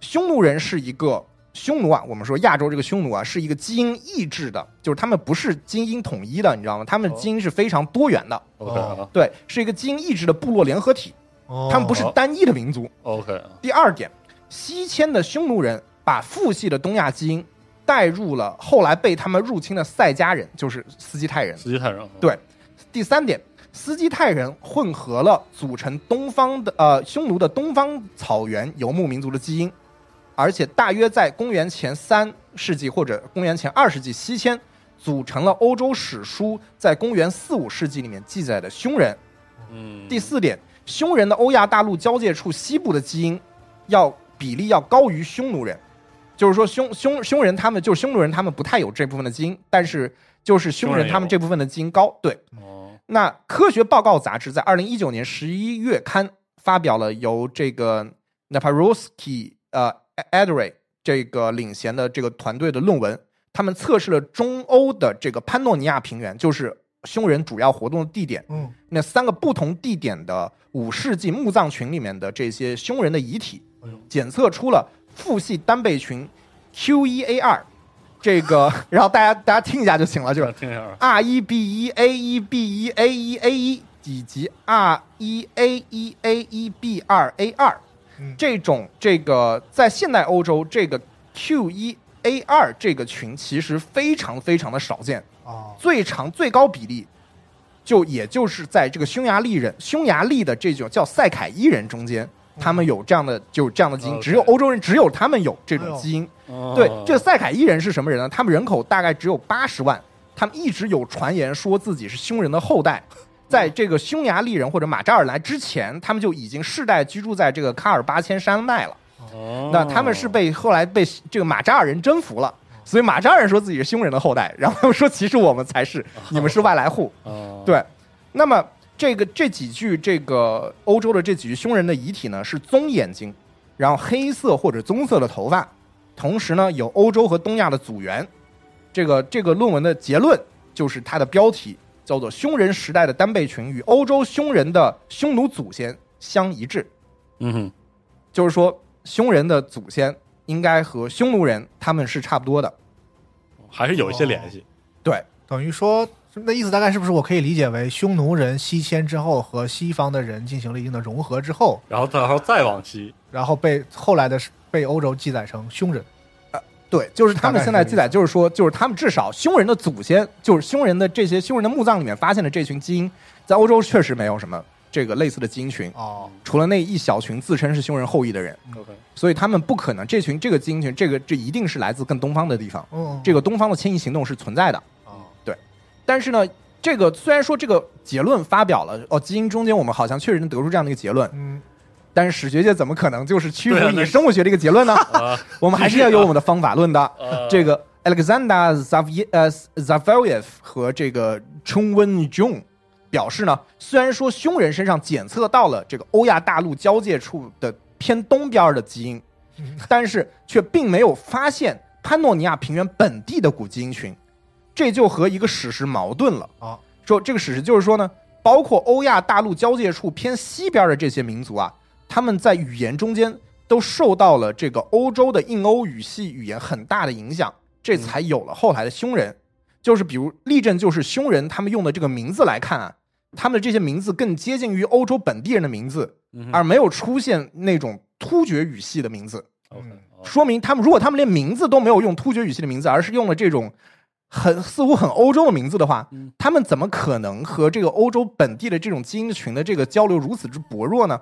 匈奴人是一个匈奴啊，我们说亚洲这个匈奴啊，是一个基因异质的，就是他们不是基因统一的，你知道吗？他们基因是非常多元的，，OK。啊对，是一个基因异质的部落联合体，哦，他们不是单一的民族。OK 啊，第二点，西迁的匈奴人把父系的东亚基因带入了后来被他们入侵的塞迦人，就是斯基泰人。斯基泰人，对第三点，斯基泰人混合了组成东方的呃匈奴的东方草原游牧民族的基因，而且大约在公元前三世纪或者公元前二世纪西迁，组成了欧洲史书在公元四五世纪里面记载的匈人。嗯，第四点，匈人的欧亚大陆交界处西部的基因要比例要高于匈奴人，就是说匈匈匈人他们就是匈奴人他们不太有这部分的基因，但是就是匈人匈人他们这部分的基因高。对，哦，那科学报告杂志在二零一九年十一月刊发表了由这个 Naparowski 呃 a d r e 这个领衔的这个团队的论文，他们测试了中欧的这个潘诺尼亚平原，就是匈人主要活动的地点。嗯，那三个不同地点的五世纪墓葬群里面的这些匈人的遗体检测出了父系单倍群 Q 一 A 二，这个，然后大家大家听一下就行了，就是听一下啊，R 一 B 一 A 一 B 一 A 一 A 一以及 R 一 A 一 A 一 B 二 A 二。嗯，这种这个在现代欧洲这个 Q 一 A 二这个群其实非常非常的少见，啊，最长最高比例，就也就是在这个匈牙利人、匈牙利的这种叫塞凯伊人中间，他们有这样的就有这样的基因，只有欧洲人只有他们有这种基因。哦对，这个塞凯伊人是什么人呢？他们人口大概只有八十万，他们一直有传言说自己是匈人的后代。在这个匈牙利人或者马扎尔来之前，他们就已经世代居住在这个喀尔巴阡山脉了。哦。那他们是被后来被这个马扎尔人征服了，所以马扎尔人说自己是匈人的后代，然后说其实我们才是，你们是外来户。哦，对，那么这个这几具这个欧洲的这几具匈人的遗体呢，是棕眼睛，然后黑色或者棕色的头发，同时呢有欧洲和东亚的组源。这个这个论文的结论就是它的标题叫做“匈人时代的单倍群与欧洲匈人的匈奴祖先相一致嗯哼，”，就是说匈人的祖先应该和匈奴人他们是差不多的。还是有一些联系。对，等于说，那意思大概是不是我可以理解为匈奴人西迁之后和西方的人进行了一定的融合之后，然后然后再往西，然后被后来的被欧洲记载成匈人？对，就是他们现在记载，就是说，就是他们至少匈人的祖先，就是匈人的这些匈人的墓葬里面发现的这群基因，在欧洲确实没有什么这个类似的基因群，哦，除了那一小群自称是匈人后裔的人，OK，所以他们不可能这群这个基因群，这个这一定是来自更东方的地方，嗯，这个东方的迁移行动是存在的。哦。但是呢，这个虽然说这个结论发表了，哦，基因中间我们好像确实能得出这样的一个结论，嗯，但是史学界怎么可能就是屈服对啊那于生物学这个结论呢？啊，我们还是要有我们的方法论的。呃 这个 Alexander Zav 呃 Zavaliev 和这个 Chung Wen Jun 表示呢，虽然说匈人身上检测到了这个欧亚大陆交界处的偏东边的基因，但是却并没有发现潘诺尼亚平原本地的古基因群，这就和一个史实矛盾了。啊，说这个史实就是说呢，包括欧亚大陆交界处偏西边的这些民族啊，他们在语言中间都受到了这个欧洲的印欧语系语言很大的影响，这才有了后来的匈人。就是比如例证，就是匈人他们用的这个名字来看啊，他们的这些名字更接近于欧洲本地人的名字，嗯而没有出现那种突厥语系的名字。说明他们如果他们连名字都没有用突厥语系的名字，而是用了这种很似乎很欧洲的名字的话，嗯。他们怎么可能和这个欧洲本地的这种基因群的这个交流如此之薄弱呢？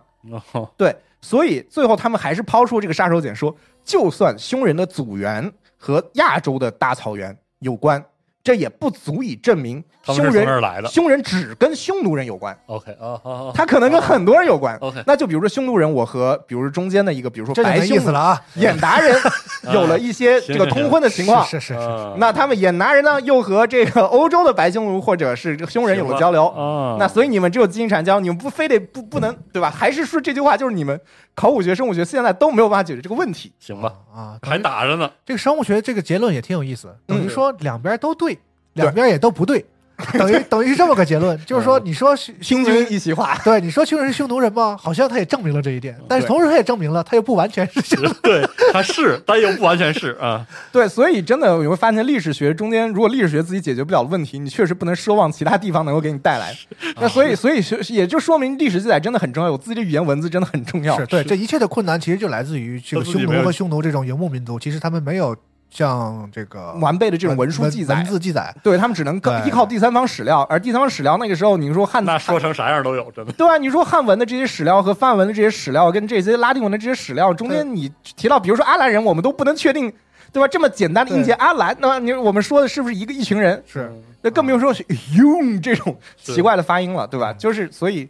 哦。对，所以最后他们还是抛出这个杀手锏，说就算匈人的祖源和亚洲的大草原有关，这也不足以证明匈他们从这儿人来的。匈人只跟匈奴人有关。OK 啊啊啊，他可能跟很多人有关。OK 那就比如说匈奴人，我和比如说中间的一个，比如说白匈奴意思了啊！眼达人 有了一些这个通婚的情况。是是是那他们眼达人呢，又和这个欧洲的白匈奴或者是这个匈人有了交流。啊，那所以你们只有基因产交，你们不非得不不能对吧？还是说这句话就是你们考古学、生物学现在都没有办法解决这个问题。行吧，啊，还打着呢。这个生物学这个结论也挺有意思，等于嗯说两边都对，两边也都不对，等于等于是这么个结论，就是说你说匈听君一席话，对你说匈人是匈奴人吗？好像他也证明了这一点，但是同时他也证明了他又不完全是匈奴。对，他是，但又不完全是啊。对，所以真的你会发现，历史学中间如果历史学自己解决不了的问题，你确实不能奢望其他地方能够给你带来。那所以，所以学也就说明历史记载真的很重要，有自己的语言文字真的很重要。是对，这一切的困难其实就来自于这个匈奴和匈奴这种游牧民族，其实他们没有像这个完备的这种文书记载文，字记载。对他们只能更依靠第三方史料，而第三方史料那个时候，你说汉那说成啥样都有，真的。对啊，你说汉文的这些史料和梵文的这些史料，跟这些拉丁文的这些史料中间，你提到比如说阿兰人，我们都不能确定，对吧？这么简单的音节阿兰，那你我们说的是不是一个一群人？是那更不用说是用这种奇怪的发音了，对吧？就是所以，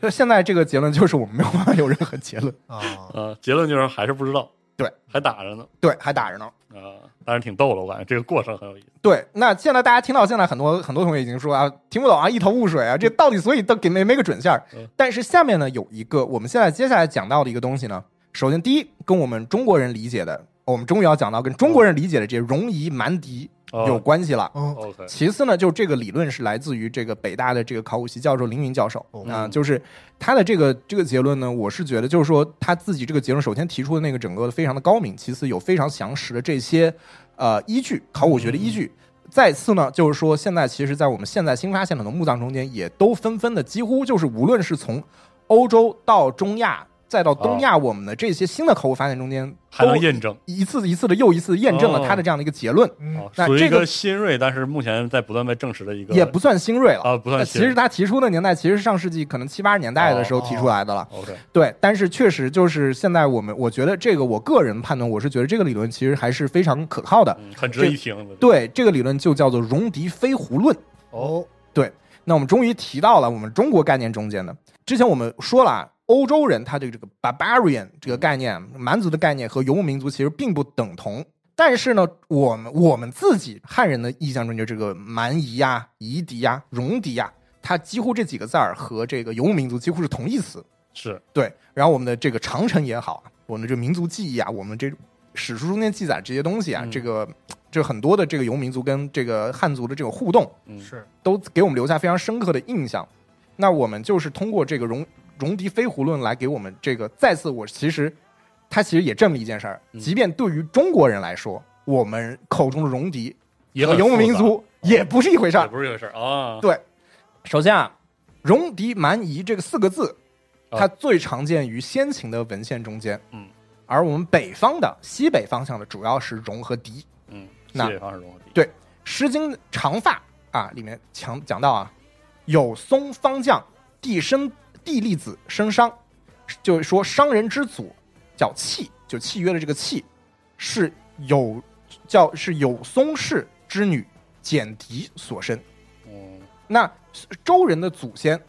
就现在这个结论就是我们没有办法有任何结论，啊，呃，结论就是还是不知道，对，还打着呢。对，还打着呢。啊，当然挺逗的，我感觉这个过程很有意思。对，那现在大家听到现在很多很多同学已经说啊，听不懂啊，一头雾水啊，这到底所以都给没没个准线儿嗯。但是下面呢有一个我们现在接下来讲到的一个东西呢，首先第一跟我们中国人理解的，我们终于要讲到跟中国人理解的这些戎夷蛮狄哦有关系了。其次呢，就是这个理论是来自于这个北大的这个考古系教授凌云教授。哦啊、就是他的这个这个结论呢，我是觉得就是说他自己这个结论首先提出的那个整个的非常的高明，其次有非常详实的这些呃依据，考古学的依据。再次呢，就是说现在其实，在我们现在新发现的很多墓葬中间，也都纷纷的几乎就是无论是从欧洲到中亚，再到东亚，我们的这些新的考古发现中间，还能验证一次一次的又一次验证了哦他的这样的一个结论。那这个个新锐，但是目前在不断被证实的一个，也不算新锐了啊不算其实他提出的年代其实是上世纪可能七八十年代的时候提出来的了。OK，对，但是确实就是现在我们，我觉得这个我个人判断，我是觉得这个理论其实还是非常可靠的。嗯，很值得一听的。对，这个理论就叫做戎狄飞狐论。哦，对，那我们终于提到了我们中国概念中间的。之前我们说了啊，欧洲人他对这个 barbarian 这个概念，蛮族的概念和游牧民族其实并不等同。但是呢，我们我们自己汉人的印象中，就这个蛮夷呀、夷狄呀、戎狄呀，它几乎这几个字儿和这个游牧民族几乎是同义词。是对，然后我们的这个长城也好，我们的这个民族记忆啊，我们这史书中间记载这些东西啊，嗯这个这很多的这个游牧民族跟这个汉族的这个互动，嗯是都给我们留下非常深刻的印象。那我们就是通过这个戎戎狄飞狐论来给我们这个再次，我其实他其实也证明一件事儿，嗯即便对于中国人来说，我们口中的戎狄和游牧民族也不是一回事儿。不是一回事儿啊。对，首先啊，戎狄蛮夷这个四个字，啊它最常见于先秦的文献中间。嗯，而我们北方的西北方向的主要是戎和狄。嗯，西那北方是戎和狄。对《诗经·长发》啊里面强讲到啊，有松方将，地生地利子生商，就是说商人之祖叫契，就契约的这个契，是有叫是有松氏之女简狄所生。嗯那周人的祖先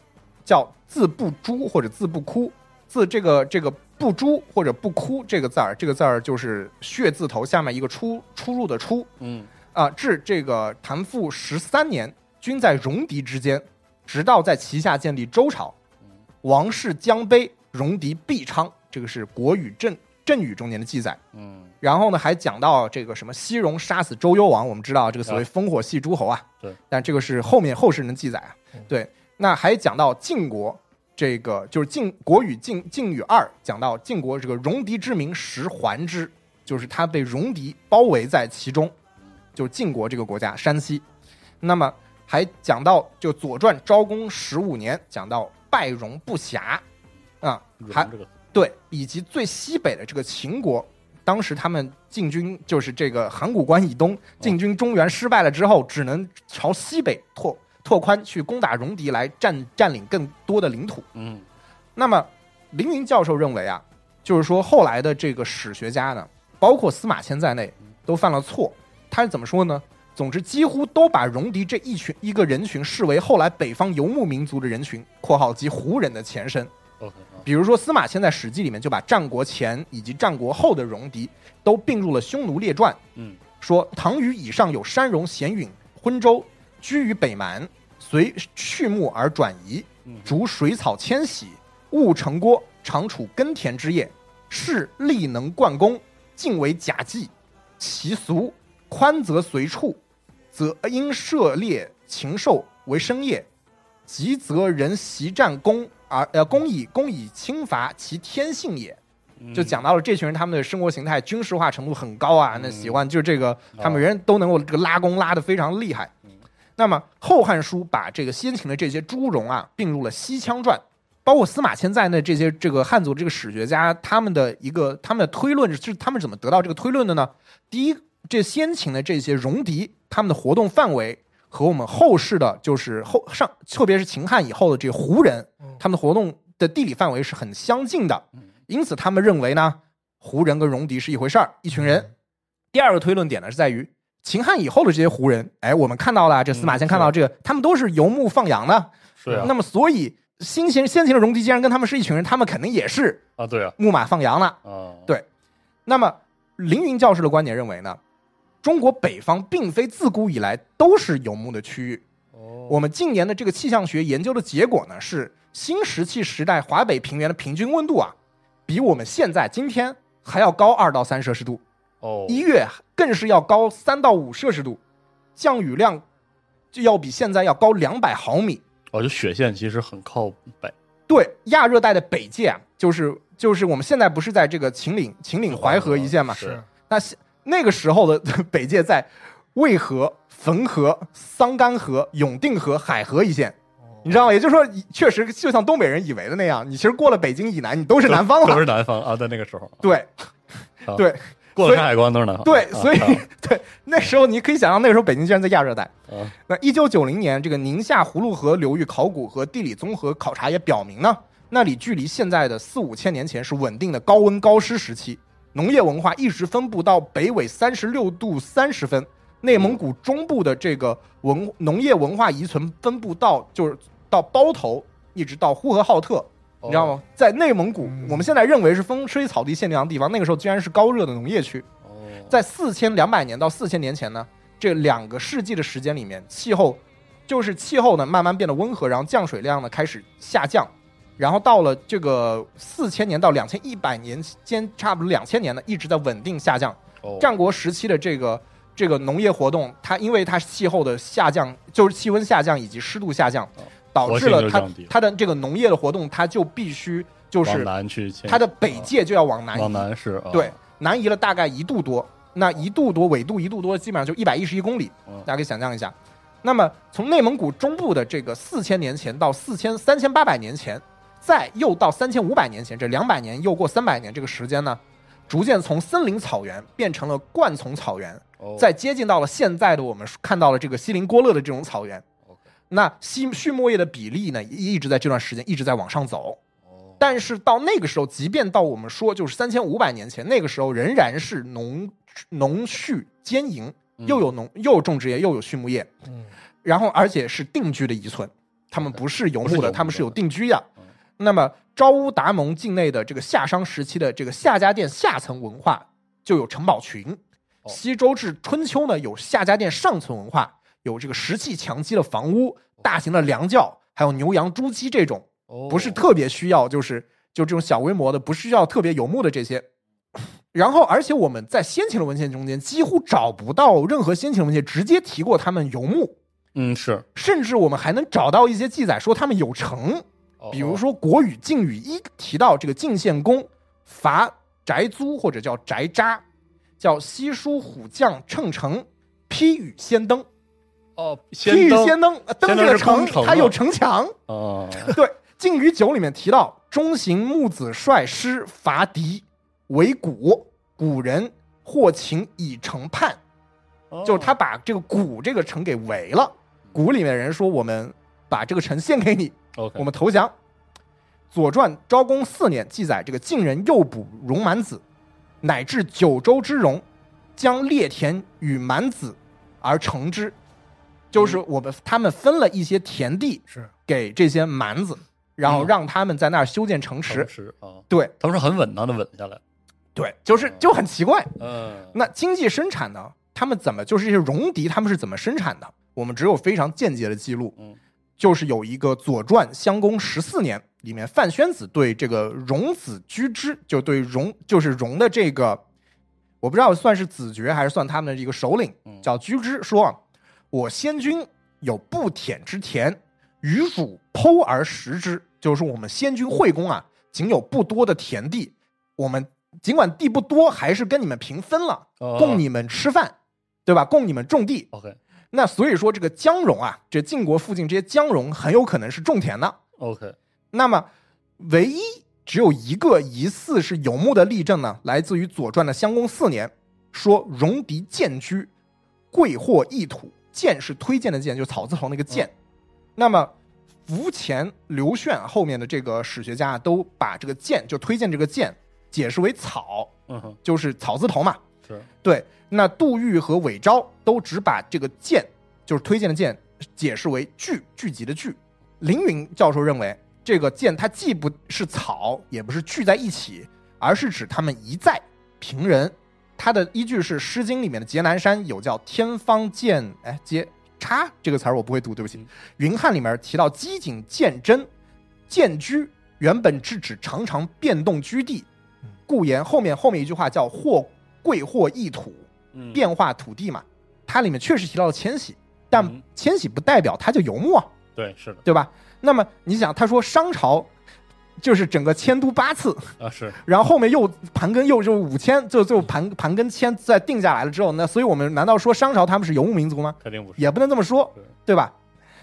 叫字不诛或者字不哭，字这个这个不诛或者不哭这个字儿，这个字儿就是血字头下面一个出出入的出嗯啊。至这个谭父十三年，均在戎狄之间，直到在旗下建立周朝。王室将杯，戎狄必昌，这个是《国语正正语》中间的记载。嗯然后呢，还讲到这个什么西戎杀死周幽王，我们知道这个所谓啊烽火戏诸侯啊，对，但这个是后面后世人的记载啊嗯，对。那还讲到晋国，这个就是晋国语晋晋语二讲到晋国这个戎狄之名十环之，就是他被戎狄包围在其中，就是晋国这个国家山西。那么还讲到就《左传》昭公十五年讲到败戎不暇，啊，还对，以及最西北的这个秦国，当时他们进军就是这个函谷关以东进军中原失败了之后，只能朝西北拓拓宽去攻打戎狄，来占占领更多的领土。嗯那么凌云教授认为啊，就是说后来的这个史学家呢，包括司马迁在内，都犯了错。他是怎么说呢？总之，几乎都把戎狄这一群一个人群视为后来北方游牧民族的人群（括号及胡人的前身）。比如说，司马迁在《史记》里面就把战国前以及战国后的戎狄都并入了《匈奴列传》，嗯说唐虞以上有山戎、咸允、昏周，居于北蛮，随畜牧而转移，嗯逐水草迁徙，务城郭，常处耕田之业，是力能贯公，尽为甲计。其俗宽则随处，则因涉猎禽兽为生业，急则人习战功而呃功以功以轻伐其天性也。嗯就讲到了这群人他们的生活形态军事化程度很高啊，那嗯喜欢就是这个他们人人都能够这个拉弓拉得非常厉害嗯。那么《后汉书》把这个先秦的这些诸戎啊并入了《西羌传》，包括司马迁在内这些这个汉族这个史学家他们的一个他们的推论是他们怎么得到这个推论的呢？第一，这先秦的这些戎狄他们的活动范围和我们后世的就是后上特别是秦汉以后的这个胡人嗯他们的活动的地理范围是很相近的。因此，他们认为呢，胡人跟戎狄是一回事儿，一群人。第二个推论点呢，是在于秦汉以后的这些胡人，哎，我们看到了，这司马迁看到这个，他们都是游牧放羊的。是啊那么，所以先秦先秦的戎狄既然跟他们是一群人，他们肯定也是啊，对啊牧马放羊了。啊，对那么，凌云教授的观点认为呢，中国北方并非自古以来都是游牧的区域。哦，我们近年的这个气象学研究的结果呢，是新石器时代华北平原的平均温度啊，比我们现在今天还要高二到三摄氏度，哦，一月更是要高三到五摄氏度，降雨量就要比现在要高两百毫米。哦，就雪线其实很靠北，对，亚热带的北界啊，就是就是我们现在不是在这个秦岭秦岭淮河一线嘛？是那现那个时候的 北界在渭河、汾河、桑干河、永定河、海河一线。你知道吗？也就是说，确实就像东北人以为的那样，你其实过了北京以南，你都是南方了。都是。南方啊，在那个时候，对。啊对。过了山海关都是南方，对，啊所以啊 对那时候你可以想象，那个时候北京居然在亚热带。啊。那一九九零年，这个宁夏葫芦河流域考古和地理综合考察也表明呢，那里距离现在的四五千年前是稳定的高温高湿时期，农业文化一直分布到北纬三十六度三十分，内蒙古中部的这个文农业文化遗存分布到就是到包头，一直到呼和浩特。你知道吗？在内蒙古，嗯我们现在认为是风吹草低见牛羊的地方，那个时候居然是高热的农业区。哦，在四千两百年到四千年前呢，这两个世纪的时间里面，气候就是气候呢慢慢变得温和，然后降水量呢开始下降，然后到了这个四千年到两千一百年间，差不多两千年呢一直在稳定下降。哦，战国时期的这个这个农业活动，它因为它气候的下降，就是气温下降以及湿度下降哦，导致了它它的这个农业的活动，它就必须就往是南去迁，它的北啊界就要往南移，往南是，啊对，南移了大概一度多，那一度多纬度一度多，基本上就一百一十一公里，嗯大家可以想象一下。那么从内蒙古中部的这个四千年前到四千三千八百年前，再又到三千五百年前，这两百年又过三百年这个时间呢，逐渐从森林草原变成了灌丛草原，哦。再接近到了现在的我们看到了这个锡林郭勒的这种草原。那畜畜牧业的比例呢，一一直在这段时间一直在往上走。哦。但是到那个时候，即便到我们说就是三千五百年前，那个时候仍然是农农畜兼营，嗯。又有农又有种植业，又有畜牧业，嗯，然后而且是定居的遗存，他们不是游牧的，他们是有定居的。嗯。那么昭乌达盟境内的这个夏商时期的这个夏家店下层文化就有城堡群，哦。西周至春秋呢有夏家店上层文化，有这个石砌墙基的房屋、大型的粮窖，还有牛羊猪鸡这种。哦。不是特别需要，就是就这种小规模的，不需要特别游牧的这些。然后，而且我们在先秦的文献中间几乎找不到任何先秦文献直接提过他们游牧，嗯是，甚至我们还能找到一些记载说他们有城，哦比如说《国语·晋语》一提到这个晋献公伐翟租或者叫翟扎，叫西书虎将乘城，披羽先登，哦，披羽先登。先登，这个城它有城墙。哦，对，《晋语九》里面提到，中行木子率师伐敌，为谷，古人获秦以城叛，哦。就是他把这个谷这个城给围了。谷里面人说，我们把这个城献给你，OK，我们投降。《左传》昭公四年记载，这个晋人诱捕戎蛮子，乃至九州之戎，将列田与蛮子而成之，就是我们他们分了一些田地是。给这些蛮子，然后嗯让他们在那儿修建城池。城。池啊，对。他们是很稳当的稳下来，对，就是就很奇怪。嗯，那经济生产呢？他们怎么就是这些戎狄他们是怎么生产的？我们只有非常间接的记录，嗯就是有一个《左传》襄公十四年里面，范宣子对这个戎子居之，就对戎就是戎的这个，我不知道算是子爵还是算他们的一个首领嗯，叫居之，说啊我先君有不舔之田，与汝剖而食之，就是说我们先君惠公啊，仅有不多的田地，我们尽管地不多，还是跟你们平分了，哦供你们吃饭，对吧？供你们种地。OK 那所以说，这个姜戎啊，这晋国附近这些姜戎很有可能是种田的。OK，那么，唯一只有一个疑似是游牧的例证呢，来自于《左传》的襄公四年，说戎狄建居，贵货异土。建是推荐的荐，就草字头那个荐。那么，伏前、刘炫后面的这个史学家都把这个荐，就推荐这个荐，解释为草，嗯哼，就是草字头嘛。是对，那杜预和韦昭都只把这个剑，就是推荐的荐，解释为聚聚集的聚。凌云教授认为，这个剑它既不是草，也不是聚在一起，而是指他们一再平人。他的依据是《诗经》里面的《劫南山》有叫“天方见”，哎，接叉这个词儿我不会读，对不起。嗯云汉里面提到机警见真，见居原本是指常常变动居地，故言后面后面一句话叫“或贵货易土”，嗯变化土地嘛。它里面确实提到了迁徙，但嗯迁徙不代表它就游牧啊，对是的对吧？那么你想，他说商朝就是整个迁都八次，啊是然后后面又盘根又就五千，就就盘盘根迁再定下来了之后，那所以我们难道说商朝他们是游牧民族吗？肯定不是，也不能这么说，对对吧？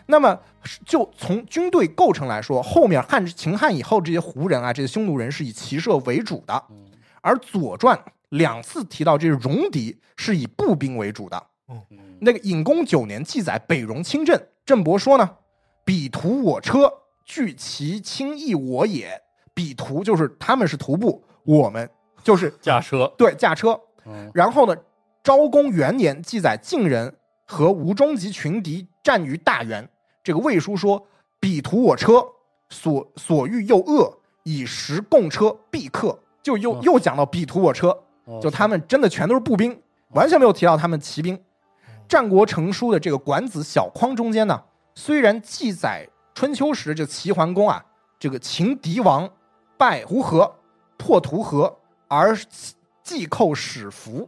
那么就从军队构成来说，后面汉秦汉以后这些胡人啊，这些匈奴人是以骑射为主的，嗯而《左传》两次提到这些戎狄是以步兵为主的。嗯那个隐公九年记载北戎侵郑，郑伯说呢：“彼徒我车，据其轻易我也。”彼徒就是他们是徒步，我们就是 驾车，对驾车。嗯然后呢，昭公元年记载晋人和吴中及群敌战于大原。这个魏书说：“彼徒我车，所所欲又恶，以食共车必克。”就又嗯又讲到彼徒我车，哦就他们真的全都是步兵。完全没有提到他们骑兵。战国成书的这个《管子·小匡》中间呢，虽然记载春秋时这齐桓公啊，这个秦敌王败胡河、破涂河而祭寇始服，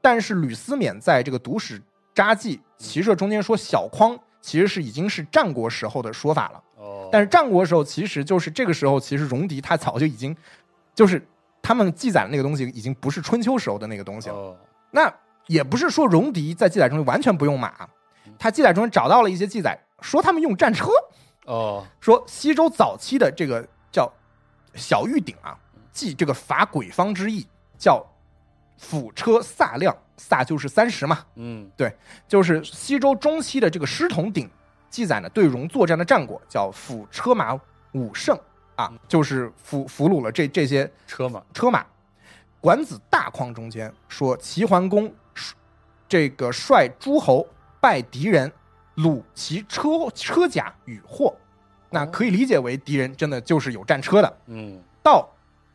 但是吕思勉在这个《读史札记骑射》中间说小匡其实是已经是战国时候的说法了。哦，但是战国时候其实就是这个时候，其实戎狄他早就已经就是他们记载的那个东西已经不是春秋时候的那个东西了。哦，那也不是说戎狄在记载中完全不用马，他记载中找到了一些记载，说他们用战车，哦，说西周早期的这个叫小玉鼎啊，记这个伐鬼方之意，叫辅车飒量，飒就是三十嘛，嗯，对就是西周中期的这个师铜鼎记载呢对戎作战的战果，叫辅车马五胜啊，就是俘俘虏了这这些车马，车马。管子大匡中间说，齐桓公这个率诸侯败敌人，掳其车车甲与货，那可以理解为敌人真的就是有战车的。嗯，到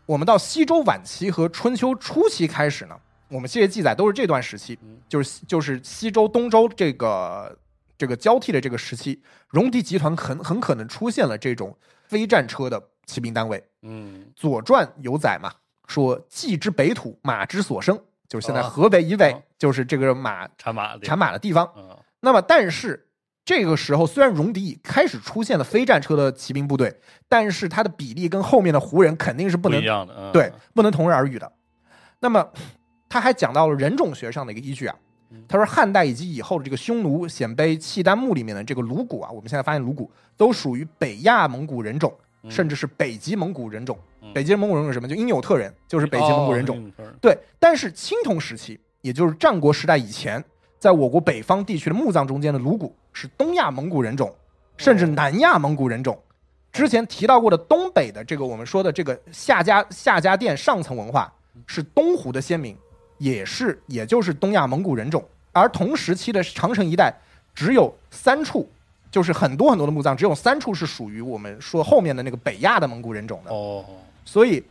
我们到西周晚期和春秋初期开始呢，我们这些记载都是这段时期嗯，就是就是西周东周这个这个交替的这个时期，戎狄集团很很可能出现了这种非战车的骑兵单位。嗯，《左传》有载嘛，说“冀之北土，马之所生”，就是现在哦河北以北哦，就是这个马产马，产马的地方。嗯，那么，但是这个时候虽然戎狄已开始出现了非战车的骑兵部队，但是它的比例跟后面的胡人肯定是不能一样的，嗯，对，不能同日而语的。那么，他还讲到了人种学上的一个依据啊。嗯，他说汉代以及以后的这个匈奴、鲜卑、契丹墓里面的这个颅骨啊，我们现在发现颅骨都属于北亚蒙古人种，嗯甚至是北极蒙古人种。嗯北极蒙古人种是什么？就因纽特人，就是北极蒙古人种。对，但是青铜时期，也就是战国时代以前，在我国北方地区的墓葬中间的颅骨是东亚蒙古人种，甚至南亚蒙古人种。之前提到过的东北的这个我们说的这个夏家夏家店上层文化是东湖的先民，也是也就是东亚蒙古人种。而同时期的长城一带只有三处，就是很多很多的墓葬，只有三处是属于我们说后面的那个北亚的蒙古人种的。哦，所以，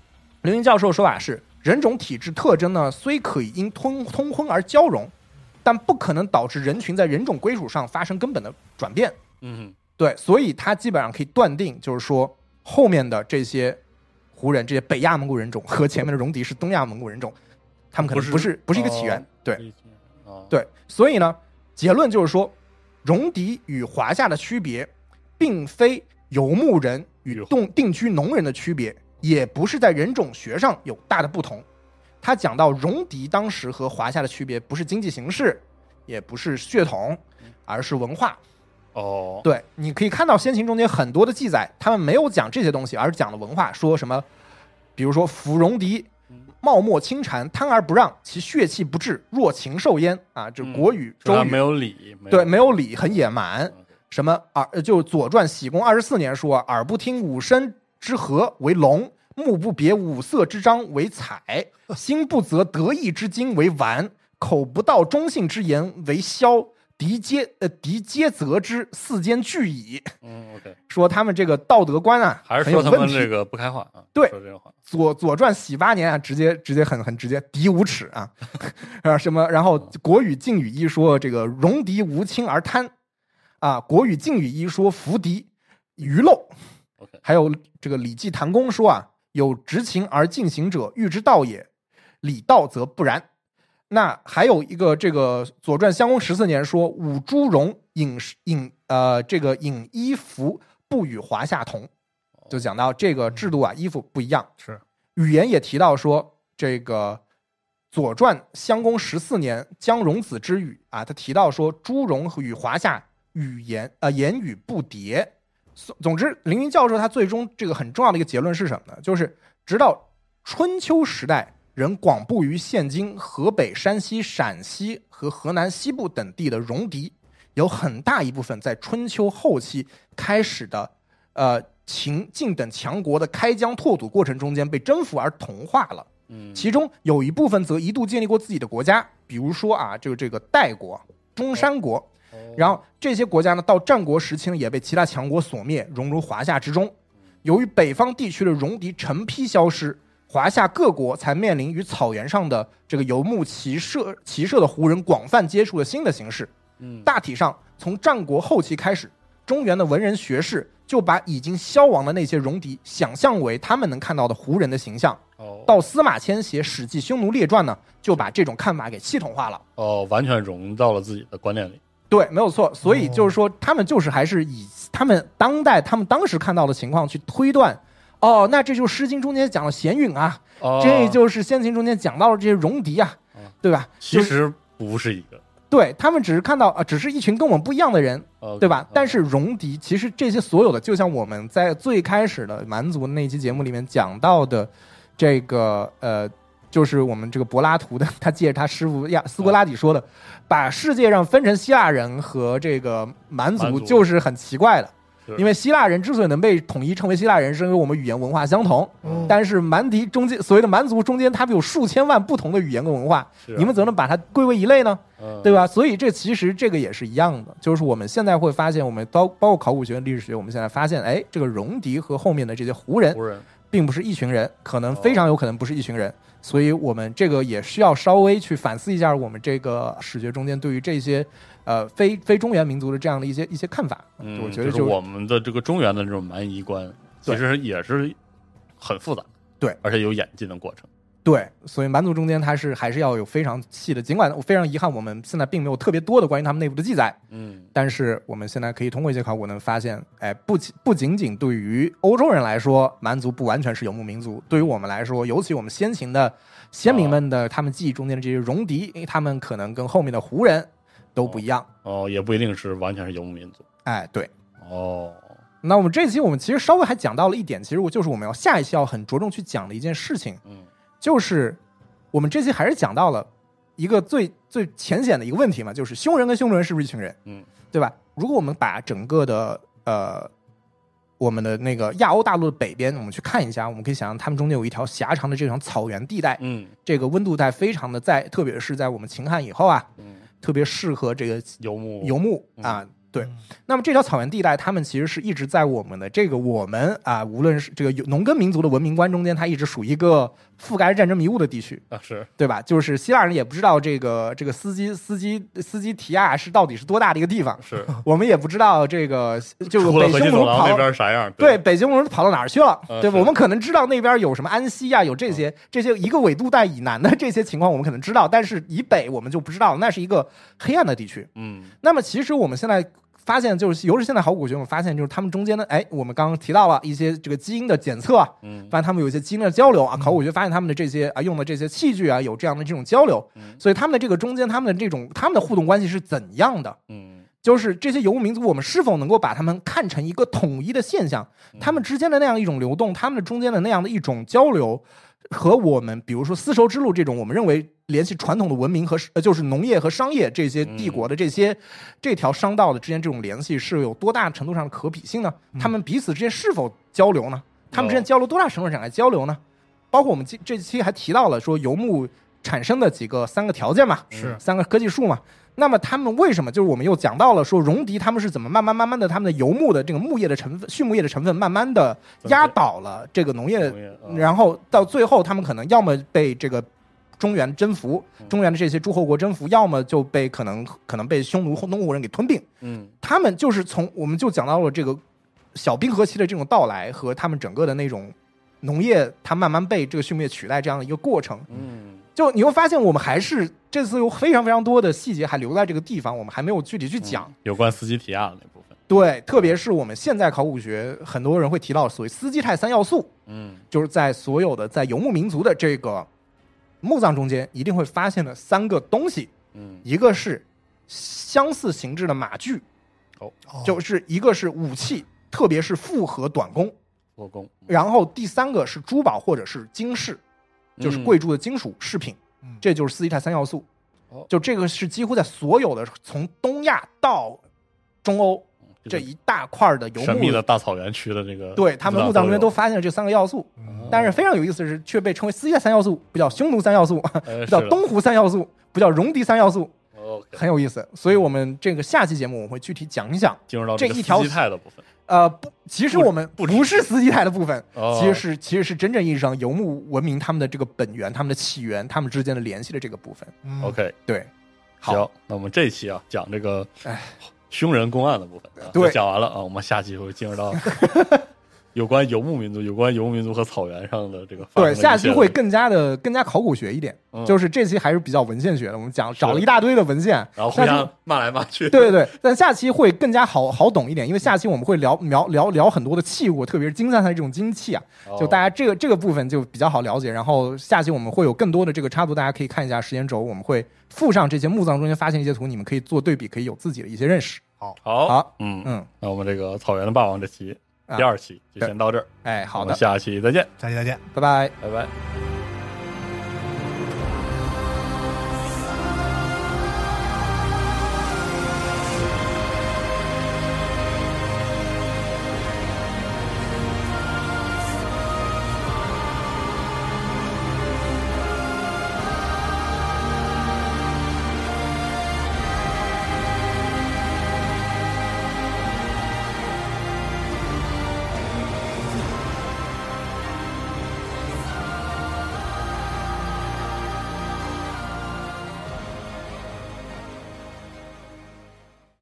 刘云教授的说法是，人种体质特征呢，虽可以因通通婚而交融，但不可能导致人群在人种归属上发生根本的转变。嗯，对，所以他基本上可以断定，就是说后面的这些胡人、这些北亚蒙古人种和前面的戎狄是东亚蒙古人种，他们可能不是不是不是一个起源。哦对，哦，对，所以呢，结论就是说，戎狄与华夏的区别，并非游牧人与哟动定居农人的区别，也不是在人种学上有大的不同。他讲到戎狄当时和华夏的区别，不是经济形势，也不是血统，而是文化。哦，对，你可以看到先秦中间很多的记载，他们没有讲这些东西，而是讲了文化，说什么，比如说服戎狄嗯，貌莫轻缠，贪而不让，其血气不至，若禽兽焉啊！这嗯国语、周语没有理，有对，没有理，很野蛮。嗯什么耳呃就《左传》喜公二十四年说：“耳不听五声之和为聋，目不别五色之章为彩，心不择得意之精为丸，口不道忠信之言为枭。敌皆呃狄皆则之，四间俱矣。嗯，OK，” 说他们这个道德观啊，还是说他们这个不开化啊？对说这个话，左左传喜八年啊，直接直接很很直接，敌无耻啊，啊什么？然后国语晋语一说这个戎狄无亲而贪，啊，国语晋语一说服敌愚陋 OK，还有这个《礼记谭公》说啊，有执情而进行者，欲之道也；礼道则不然。那还有一个这个《左传》襄公十四年说，五诸戎饮食饮呃这个饮衣服不与华夏同，就讲到这个制度啊，衣服不一样。是语言也提到说，这个《左传》襄公十四年姜戎子之语啊，他提到说，朱戎与华夏语言呃言语不迭。总总之，凌云教授他最终这个很重要的一个结论是什么呢？就是直到春秋时代，仍广布于现今河北、山西、陕西和河南西部等地的戎狄，有很大一部分在春秋后期开始的呃秦晋等强国的开疆拓土过程中间被征服而同化了。嗯，其中有一部分则一度建立过自己的国家，比如说啊，这个这个代国、中山国，哦然后这些国家呢，到战国时期呢，也被其他强国所灭，融入华夏之中。由于北方地区的戎狄成批消失，华夏各国才面临与草原上的这个游牧骑射骑射的胡人广泛接触的新的形式。嗯，大体上，从战国后期开始，中原的文人学士就把已经消亡的那些戎狄想象为他们能看到的胡人的形象。哦到司马迁写《史记·匈奴列传》呢，就把这种看法给系统化了。哦，完全融到了自己的观念里。对，没有错。所以就是说，他们就是还是以他们当代他们当时看到的情况去推断。哦，那这就是《诗经》中间讲的贤允啊，哦，这就是先秦中间讲到了这些戎狄啊哦，对吧？其实不是一个，对他们只是看到啊，只是一群跟我们不一样的人，哦对吧？但哦是戎狄其实这些所有的，就像我们在最开始的蛮族那期节目里面讲到的，这个呃，就是我们这个柏拉图的，他借着他师傅亚斯格拉底说的，把世界上分成希腊人和这个蛮族，蛮族就是很奇怪的。是因为希腊人之所以能被统一称为希腊人，是因为我们语言文化相同。嗯。但是蛮迪中间所谓的蛮族中间，他们有数千万不同的语言跟文化，啊。你们怎么能把它归为一类呢？嗯。对吧？所以这其实这个也是一样的，就是我们现在会发现，我们包包括考古学、历史学，我们现在发现，哎，这个戎狄和后面的这些胡人胡人。并不是一群人，可能非常有可能不是一群人，所以我们这个也需要稍微去反思一下我们这个史学中间对于这些呃非非中原民族的这样的一些一些看法。嗯，我觉得就是我们的这个中原的这种蛮夷观，其实也是很复杂，对，而且有演进的过程。对，所以蛮族中间它是还是要有非常细的，尽管我非常遗憾，我们现在并没有特别多的关于他们内部的记载，嗯，但是我们现在可以通过一些考古能发现，哎，不仅不仅仅对于欧洲人来说，蛮族不完全是游牧民族，对于我们来说，尤其我们先秦的先民们的他们记忆中间的这些戎狄，因为他们可能跟后面的胡人都不一样。哦，也不一定是完全是游牧民族。哎，对。哦，那我们这期我们其实稍微还讲到了一点，其实我就是我们要下一期要很着重去讲的一件事情，嗯就是我们这期还是讲到了一个最最浅显的一个问题嘛，就是匈人跟匈奴人是不是一群人？嗯，对吧？如果我们把整个的呃我们的那个亚欧大陆的北边，我们去看一下，我们可以想象他们中间有一条狭长的这种草原地带，嗯这个温度带非常的在，特别是在我们秦汉以后啊，嗯，特别适合这个游牧游牧嗯啊。对嗯，那么这条草原地带，他们其实是一直在我们的这个我们啊，无论是这个农耕民族的文明观中间，它一直属于一个覆盖战争迷雾的地区。啊是对吧？就是希腊人也不知道这个这个斯基斯基斯基提亚是到底是多大的一个地方，是，我们也不知道这个就北河西走廊匈奴跑那边啥样？对，北匈奴跑到哪儿去了，对吧？我们可能知道那边有什么安息啊，有这些这些一个纬度带以南的这些情况，我们可能知道，但是以北我们就不知道，那是一个黑暗的地区。嗯那么其实我们现在发现，就是尤其是现在考古学，我们发现就是他们中间的，哎，我们刚刚提到了一些这个基因的检测啊，嗯。发现他们有一些基因的交流啊，考古学发现他们的这些啊用的这些器具啊有这样的这种交流，嗯。所以他们的这个中间他们的这种他们的互动关系是怎样的？嗯。就是这些游牧民族，我们是否能够把他们看成一个统一的现象？他们之间的那样一种流动，他们的中间的那样的一种交流，和我们比如说丝绸之路这种我们认为联系传统的文明和呃就是农业和商业这些帝国的这些、这条商道的之间这种联系是有多大程度上的可比性呢？他们彼此之间是否交流呢？他们之间交流多大程度上来交流呢？包括我们这这期还提到了说游牧产生的几个三个条件嘛，是三个科技树嘛。那么他们为什么？就是我们又讲到了说戎狄他们是怎么慢慢慢慢的他们的游牧的这个牧业的成分、畜牧业的成分，慢慢的压倒了这个农业然后到最后，他们可能要么被这个中原征服，中原的这些诸侯国征服，要么就被可能可能被匈奴或东胡人给吞并。嗯他们就是从我们就讲到了这个小冰河期的这种到来和他们整个的那种农业，它慢慢被这个畜牧业取代这样的一个过程。嗯就你会发现，我们还是这次有非常非常多的细节还留在这个地方，我们还没有具体去讲。嗯有关斯基提亚的那部分。对，特别是我们现在考古学，很多人会提到所谓斯基泰三要素，嗯就是在所有的在游牧民族的这个墓葬中间，一定会发现的三个东西，嗯一个是相似形制的马具，哦就是一个是武器，特别是复合短弓，然后第三个是珠宝或者是金饰，就是嗯贵重的金属饰品，嗯这就是斯基泰三要素哦。就这个是几乎在所有的从东亚到中欧这一大块儿的游神秘牧的大草原区的那个，对他们墓葬中间都发现了这三个要素。嗯但是非常有意思的是，却被称为斯基泰三要素，不叫匈奴三要素，不叫东湖三要素，不叫戎狄三要素很有意思。所以我们这个下期节目我会具体讲一讲。进入到这一条斯基泰的部分。呃，不，其实我们不不是斯基泰的部分，哦其实是其实是真正意义上游牧文明他们的这个本源、他们的起源、他们之间的联系的这个部分。嗯 OK，对，好行，，那我们这一期啊讲这个哎凶人公案的部分啊，对讲完了啊，我们下期会进入到 有关游牧民族、有关游牧民族和草原上的这个对，下期会更加的更加考古学一点，嗯。就是这期还是比较文献学的，我们讲找了一大堆的文献，然后互相骂来骂去，对对对，但下期会更加好好懂一点，因为下期我们会聊聊聊聊很多的器物，特别是金灿灿的这种金器啊，哦。就大家这个这个部分就比较好了解。然后下期我们会有更多的这个插图，大家可以看一下时间轴，我们会附上这些墓葬中间发现一些图，你们可以做对比，可以有自己的一些认识。好，好，嗯。嗯，那我们这个草原的霸王这期啊第二期就先到这儿，哎，好的，下期再见，下期再见。拜拜。拜拜。